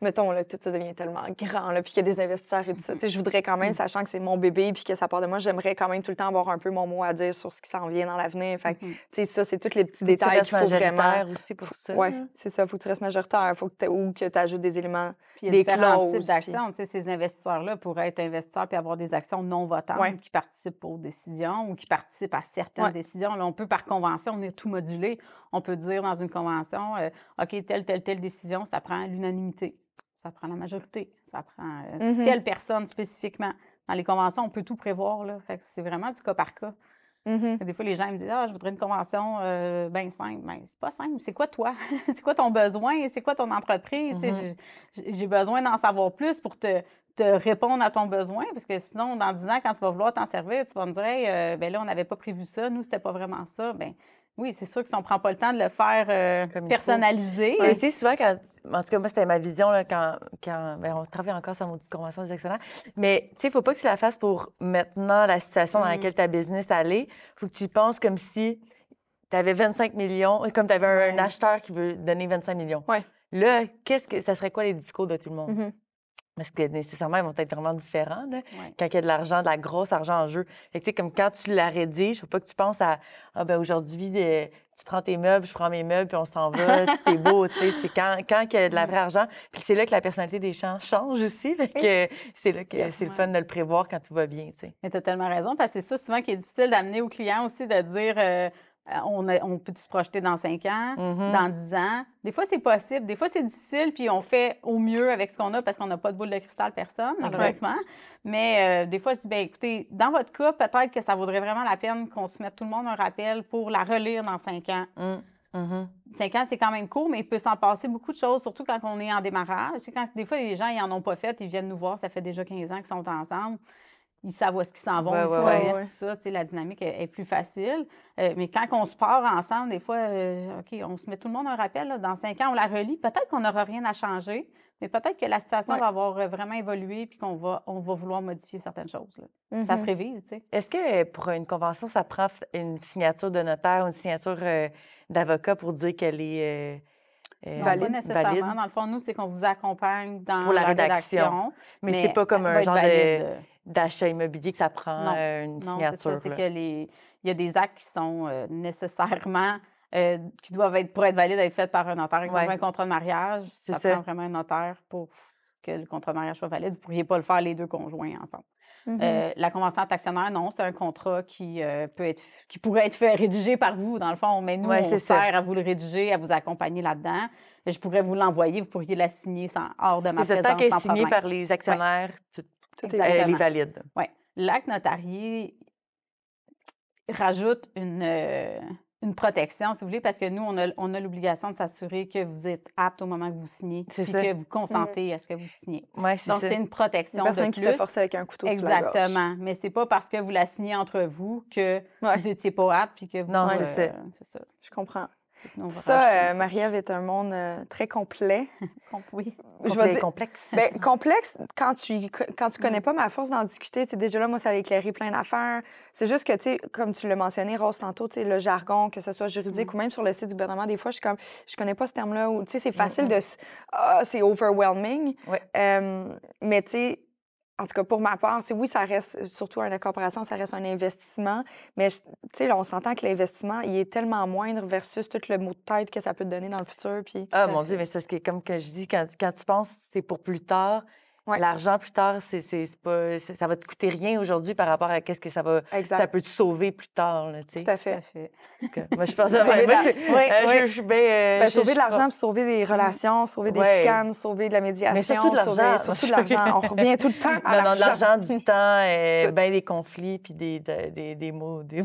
mettons, là, tout ça devient tellement grand, là, puis qu'il y a des investisseurs et tout ça. Tu sais, je voudrais quand même, Mm. sachant que c'est mon bébé puis que ça part de moi, j'aimerais quand même tout le temps avoir un peu mon mot à dire sur ce qui s'en vient dans l'avenir. Fait que, Mhm. tu sais, ça, c'est tous les petits détails qu'il faut vraiment. aussi pour ça. Oui, c'est ça. Faut que tu restes majoritaire. Faut que ou que tu ajoutes des éléments. Puis il y a des clauses, types puis- d'actions. Tu sais, ces investisseurs-là pourraient être investisseurs puis avoir des actions non votantes Ouais. qui participent aux décisions ou qui participent à certaines Ouais. décisions. Là, on peut, par convention, on est tout modulé. On peut dire dans une convention, euh, OK, telle, telle, telle décision, ça prend l'unanimité, ça prend la majorité, ça prend euh, Mhm. telle personne spécifiquement. Dans les conventions, on peut tout prévoir. Là. Fait que c'est vraiment du cas par cas. Mhm. Des fois, les gens me disent Ah, je voudrais une convention euh, bien simple. Mais c'est pas simple. C'est quoi toi? c'est quoi ton besoin? C'est quoi ton entreprise? Mhm. j'ai- J'ai besoin d'en savoir plus pour te, te répondre à ton besoin. Parce que sinon, dans 10 ans, quand tu vas vouloir t'en servir, tu vas me dire Hey, euh, ben là, on n'avait pas prévu ça. Nous, c'était pas vraiment ça. Ben oui, c'est sûr que si on prend pas le temps de le faire euh, Mais tu sais, souvent, quand. En tout cas, moi, c'était ma vision là, quand. quand ben, on travaille encore sur la maudite convention des actionnaires. Mais tu sais, il ne faut pas que tu la fasses pour maintenant la situation dans Mm. laquelle ta business allait. Il faut que tu penses comme si tu avais 25 millions, et comme tu avais un, Ouais. acheteur qui veut donner 25 millions. Ouais. Là, qu'est-ce que ça serait quoi les discours de tout le monde? Mhm. Parce que nécessairement, ils vont être vraiment différents. Là Ouais. quand il y a de l'argent, de la grosse argent en jeu. Fait que, tu sais, comme quand tu la rédiges, faut pas que tu penses à ah ben aujourd'hui de- tu prends tes meubles, je prends mes meubles, puis on s'en va, tout est beau, tu sais, c'est quand quand il y a de la vraie argent, puis c'est là que la personnalité des gens change aussi, fait que c'est là que Yes. c'est le fun de le prévoir quand tout va bien, tu sais. Mais tu as tellement raison, parce que c'est ça souvent qui est difficile d'amener aux clients aussi, de dire euh, on, a- on peut se projeter dans 5 ans, Mhm. dans 10 ans? Des fois, c'est possible. Des fois, c'est difficile, puis on fait au mieux avec ce qu'on a parce qu'on n'a pas de boule de cristal, personne, malheureusement. Mais euh, des fois, je dis, bien, écoutez, dans votre cas, peut-être que ça vaudrait vraiment la peine qu'on se mette tout le monde un rappel pour la relire dans 5 ans. Mm. Mhm. 5 ans, c'est quand même court, mais il peut s'en passer beaucoup de choses, surtout quand on est en démarrage. Quand, des fois, les gens, ils n'en ont pas fait, ils viennent nous voir, ça fait déjà 15 ans qu'ils sont ensemble. Ils savent où est-ce qu'ils s'en vont, Ouais, ils se ouais, ouais. connaissent, tout ça. Tu sais, la dynamique est, est plus facile. Euh, mais quand on se part ensemble, des fois, euh, OK, on se met tout le monde un rappel. là, dans 5 ans, on la relit. Peut-être qu'on n'aura rien à changer, mais peut-être que la situation va avoir euh, vraiment évolué puis qu'on va, on va vouloir modifier certaines choses. là. Ça se révise, tu sais. Est-ce que pour une convention, ça prend une signature de notaire ou une signature euh, d'avocat pour dire qu'elle est euh, Non, Valide. pas nécessairement. valide? Dans le fond, nous, c'est qu'on vous accompagne dans Pour la rédaction. rédaction. Mais, c'est pas comme un genre de- valide, d'achat immobilier que ça prend Non. euh, une signature. C'est que les... il y a des actes qui sont euh, nécessairement, euh, qui doivent être, pour être valides, être faits par un notaire. Exemple, Ouais. un contrat de mariage, ça, ça. prend vraiment un notaire pour que le contrat de mariage soit valide. Vous ne pourriez pas le faire les deux conjoints ensemble. Mhm. Euh, la convention actionnaire, non, c'est un contrat qui, peut être, qui pourrait être fait rédiger par vous, dans le fond. Mais nous, Ouais, on sert à vous le rédiger, à vous accompagner là-dedans. Et Je pourrais vous l'envoyer, vous pourriez la signer sans, hors de ma ce présence. temps qu'elle est problème. par les actionnaires, tout- Tout est elle est Exactement. valide. Oui. L'acte notarié rajoute une, euh, une protection, si vous voulez, parce que nous, on a, on a l'obligation de s'assurer que vous êtes apte au moment que vous signez, puis ça. que vous consentez à ce que vous signez. Oui, c'est Donc, ça. c'est une protection Personne de qui plus. te force avec un couteau sur la gorge. Exactement. Mais c'est pas parce que vous la signez entre vous que Ouais. vous n'étiez pas apte puis que vous. Non, c'est euh, ça. C'est ça. Je comprends. Ça, euh, Marie-Ève est un monde euh, très complet. Com- Oui. Je vais dire, complexe. ben, complexe, quand tu, quand tu Mm. connais pas ma force d'en discuter, c'est déjà là, moi, ça a éclairé plein d'affaires. C'est juste que, tu sais, comme tu l'as mentionné, Rose, tantôt, tu sais, le jargon, que ce soit juridique Mm. ou même sur le site du gouvernement, des fois, je suis comme, je connais pas ce terme-là. Tu sais, c'est facile mm. de... s- Ah, c'est overwhelming. Ouais. Euh, mais, tu sais, en tout cas, pour ma part, oui, ça reste, surtout une corporation, ça reste un investissement. Mais, je- tu sais, là, on s'entend que l'investissement, il est tellement moindre versus tout le mot de tête que ça peut te donner dans le futur. Puis, Ah mon Dieu, mais c'est ce qui est comme que je dis, quand, quand tu penses c'est pour plus tard, Ouais. l'argent plus tard, c'est, c'est, c'est pas, ça va te coûter rien aujourd'hui par rapport à qu'est-ce que ça va. exact. Ça peut te sauver plus tard, là. Tout à Tout fait. à moi, je pense. Ouais, moi, de je, je, euh, Ben, je- sauver de l'argent, puis sauver des relations, sauver des Ouais. chicanes, sauver de la médiation. surtout de sauver- l'argent. Surtout de l'argent. On revient tout le temps à Non, non, de l'argent, du temps, euh, ben des conflits, puis des, de- des, des mots, des,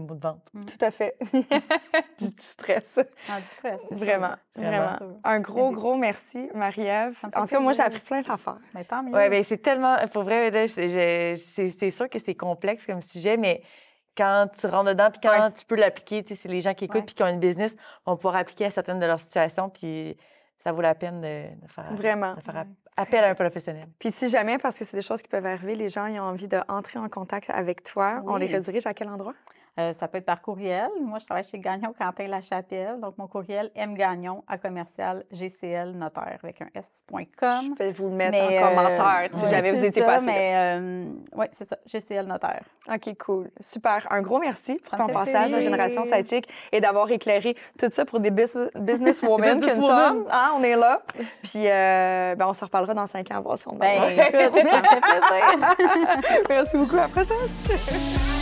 mots de vente. Tout à fait. du petit stress. Ah, du stress. Vraiment, Vraiment. Un gros, gros merci, Marie-Ève. En tout cas, moi, j'ai appris plein d'affaires. Mais tant mieux. Oui, bien, c'est tellement. Pour vrai, c'est sûr que c'est complexe comme sujet, mais quand tu rentres dedans, puis quand Ouais. tu peux l'appliquer, tu sais, c'est les gens qui écoutent puis qui ont une business vont pouvoir appliquer à certaines de leurs situations, puis ça vaut la peine de, de faire, Vraiment. de faire Ouais. app- appel à un professionnel. Puis si jamais, parce que c'est des choses qui peuvent arriver, les gens ils ont envie d'entrer en contact avec toi, on les redirige à quel endroit? Euh, ça peut être par courriel. Moi, je travaille chez Gagnon Quentin Lachapelle. Donc, mon courriel mgagnon à commercial GCL notaire avec un s.com. Je vais vous le mettre Mais, en euh, commentaire si jamais vous étiez pas. Mais oui, c'est ça, GCL notaire. OK, cool. Super. Un gros merci pour ton passage à plaisir. Génération Sidechick et d'avoir éclairé tout ça pour des bus- businesswomen que nous sommes. Hein, on est là. Puis, euh, ben, on se reparlera dans cinq ans, voir si on Ben, écoute, ça me fait plaisir. Merci beaucoup. À la prochaine.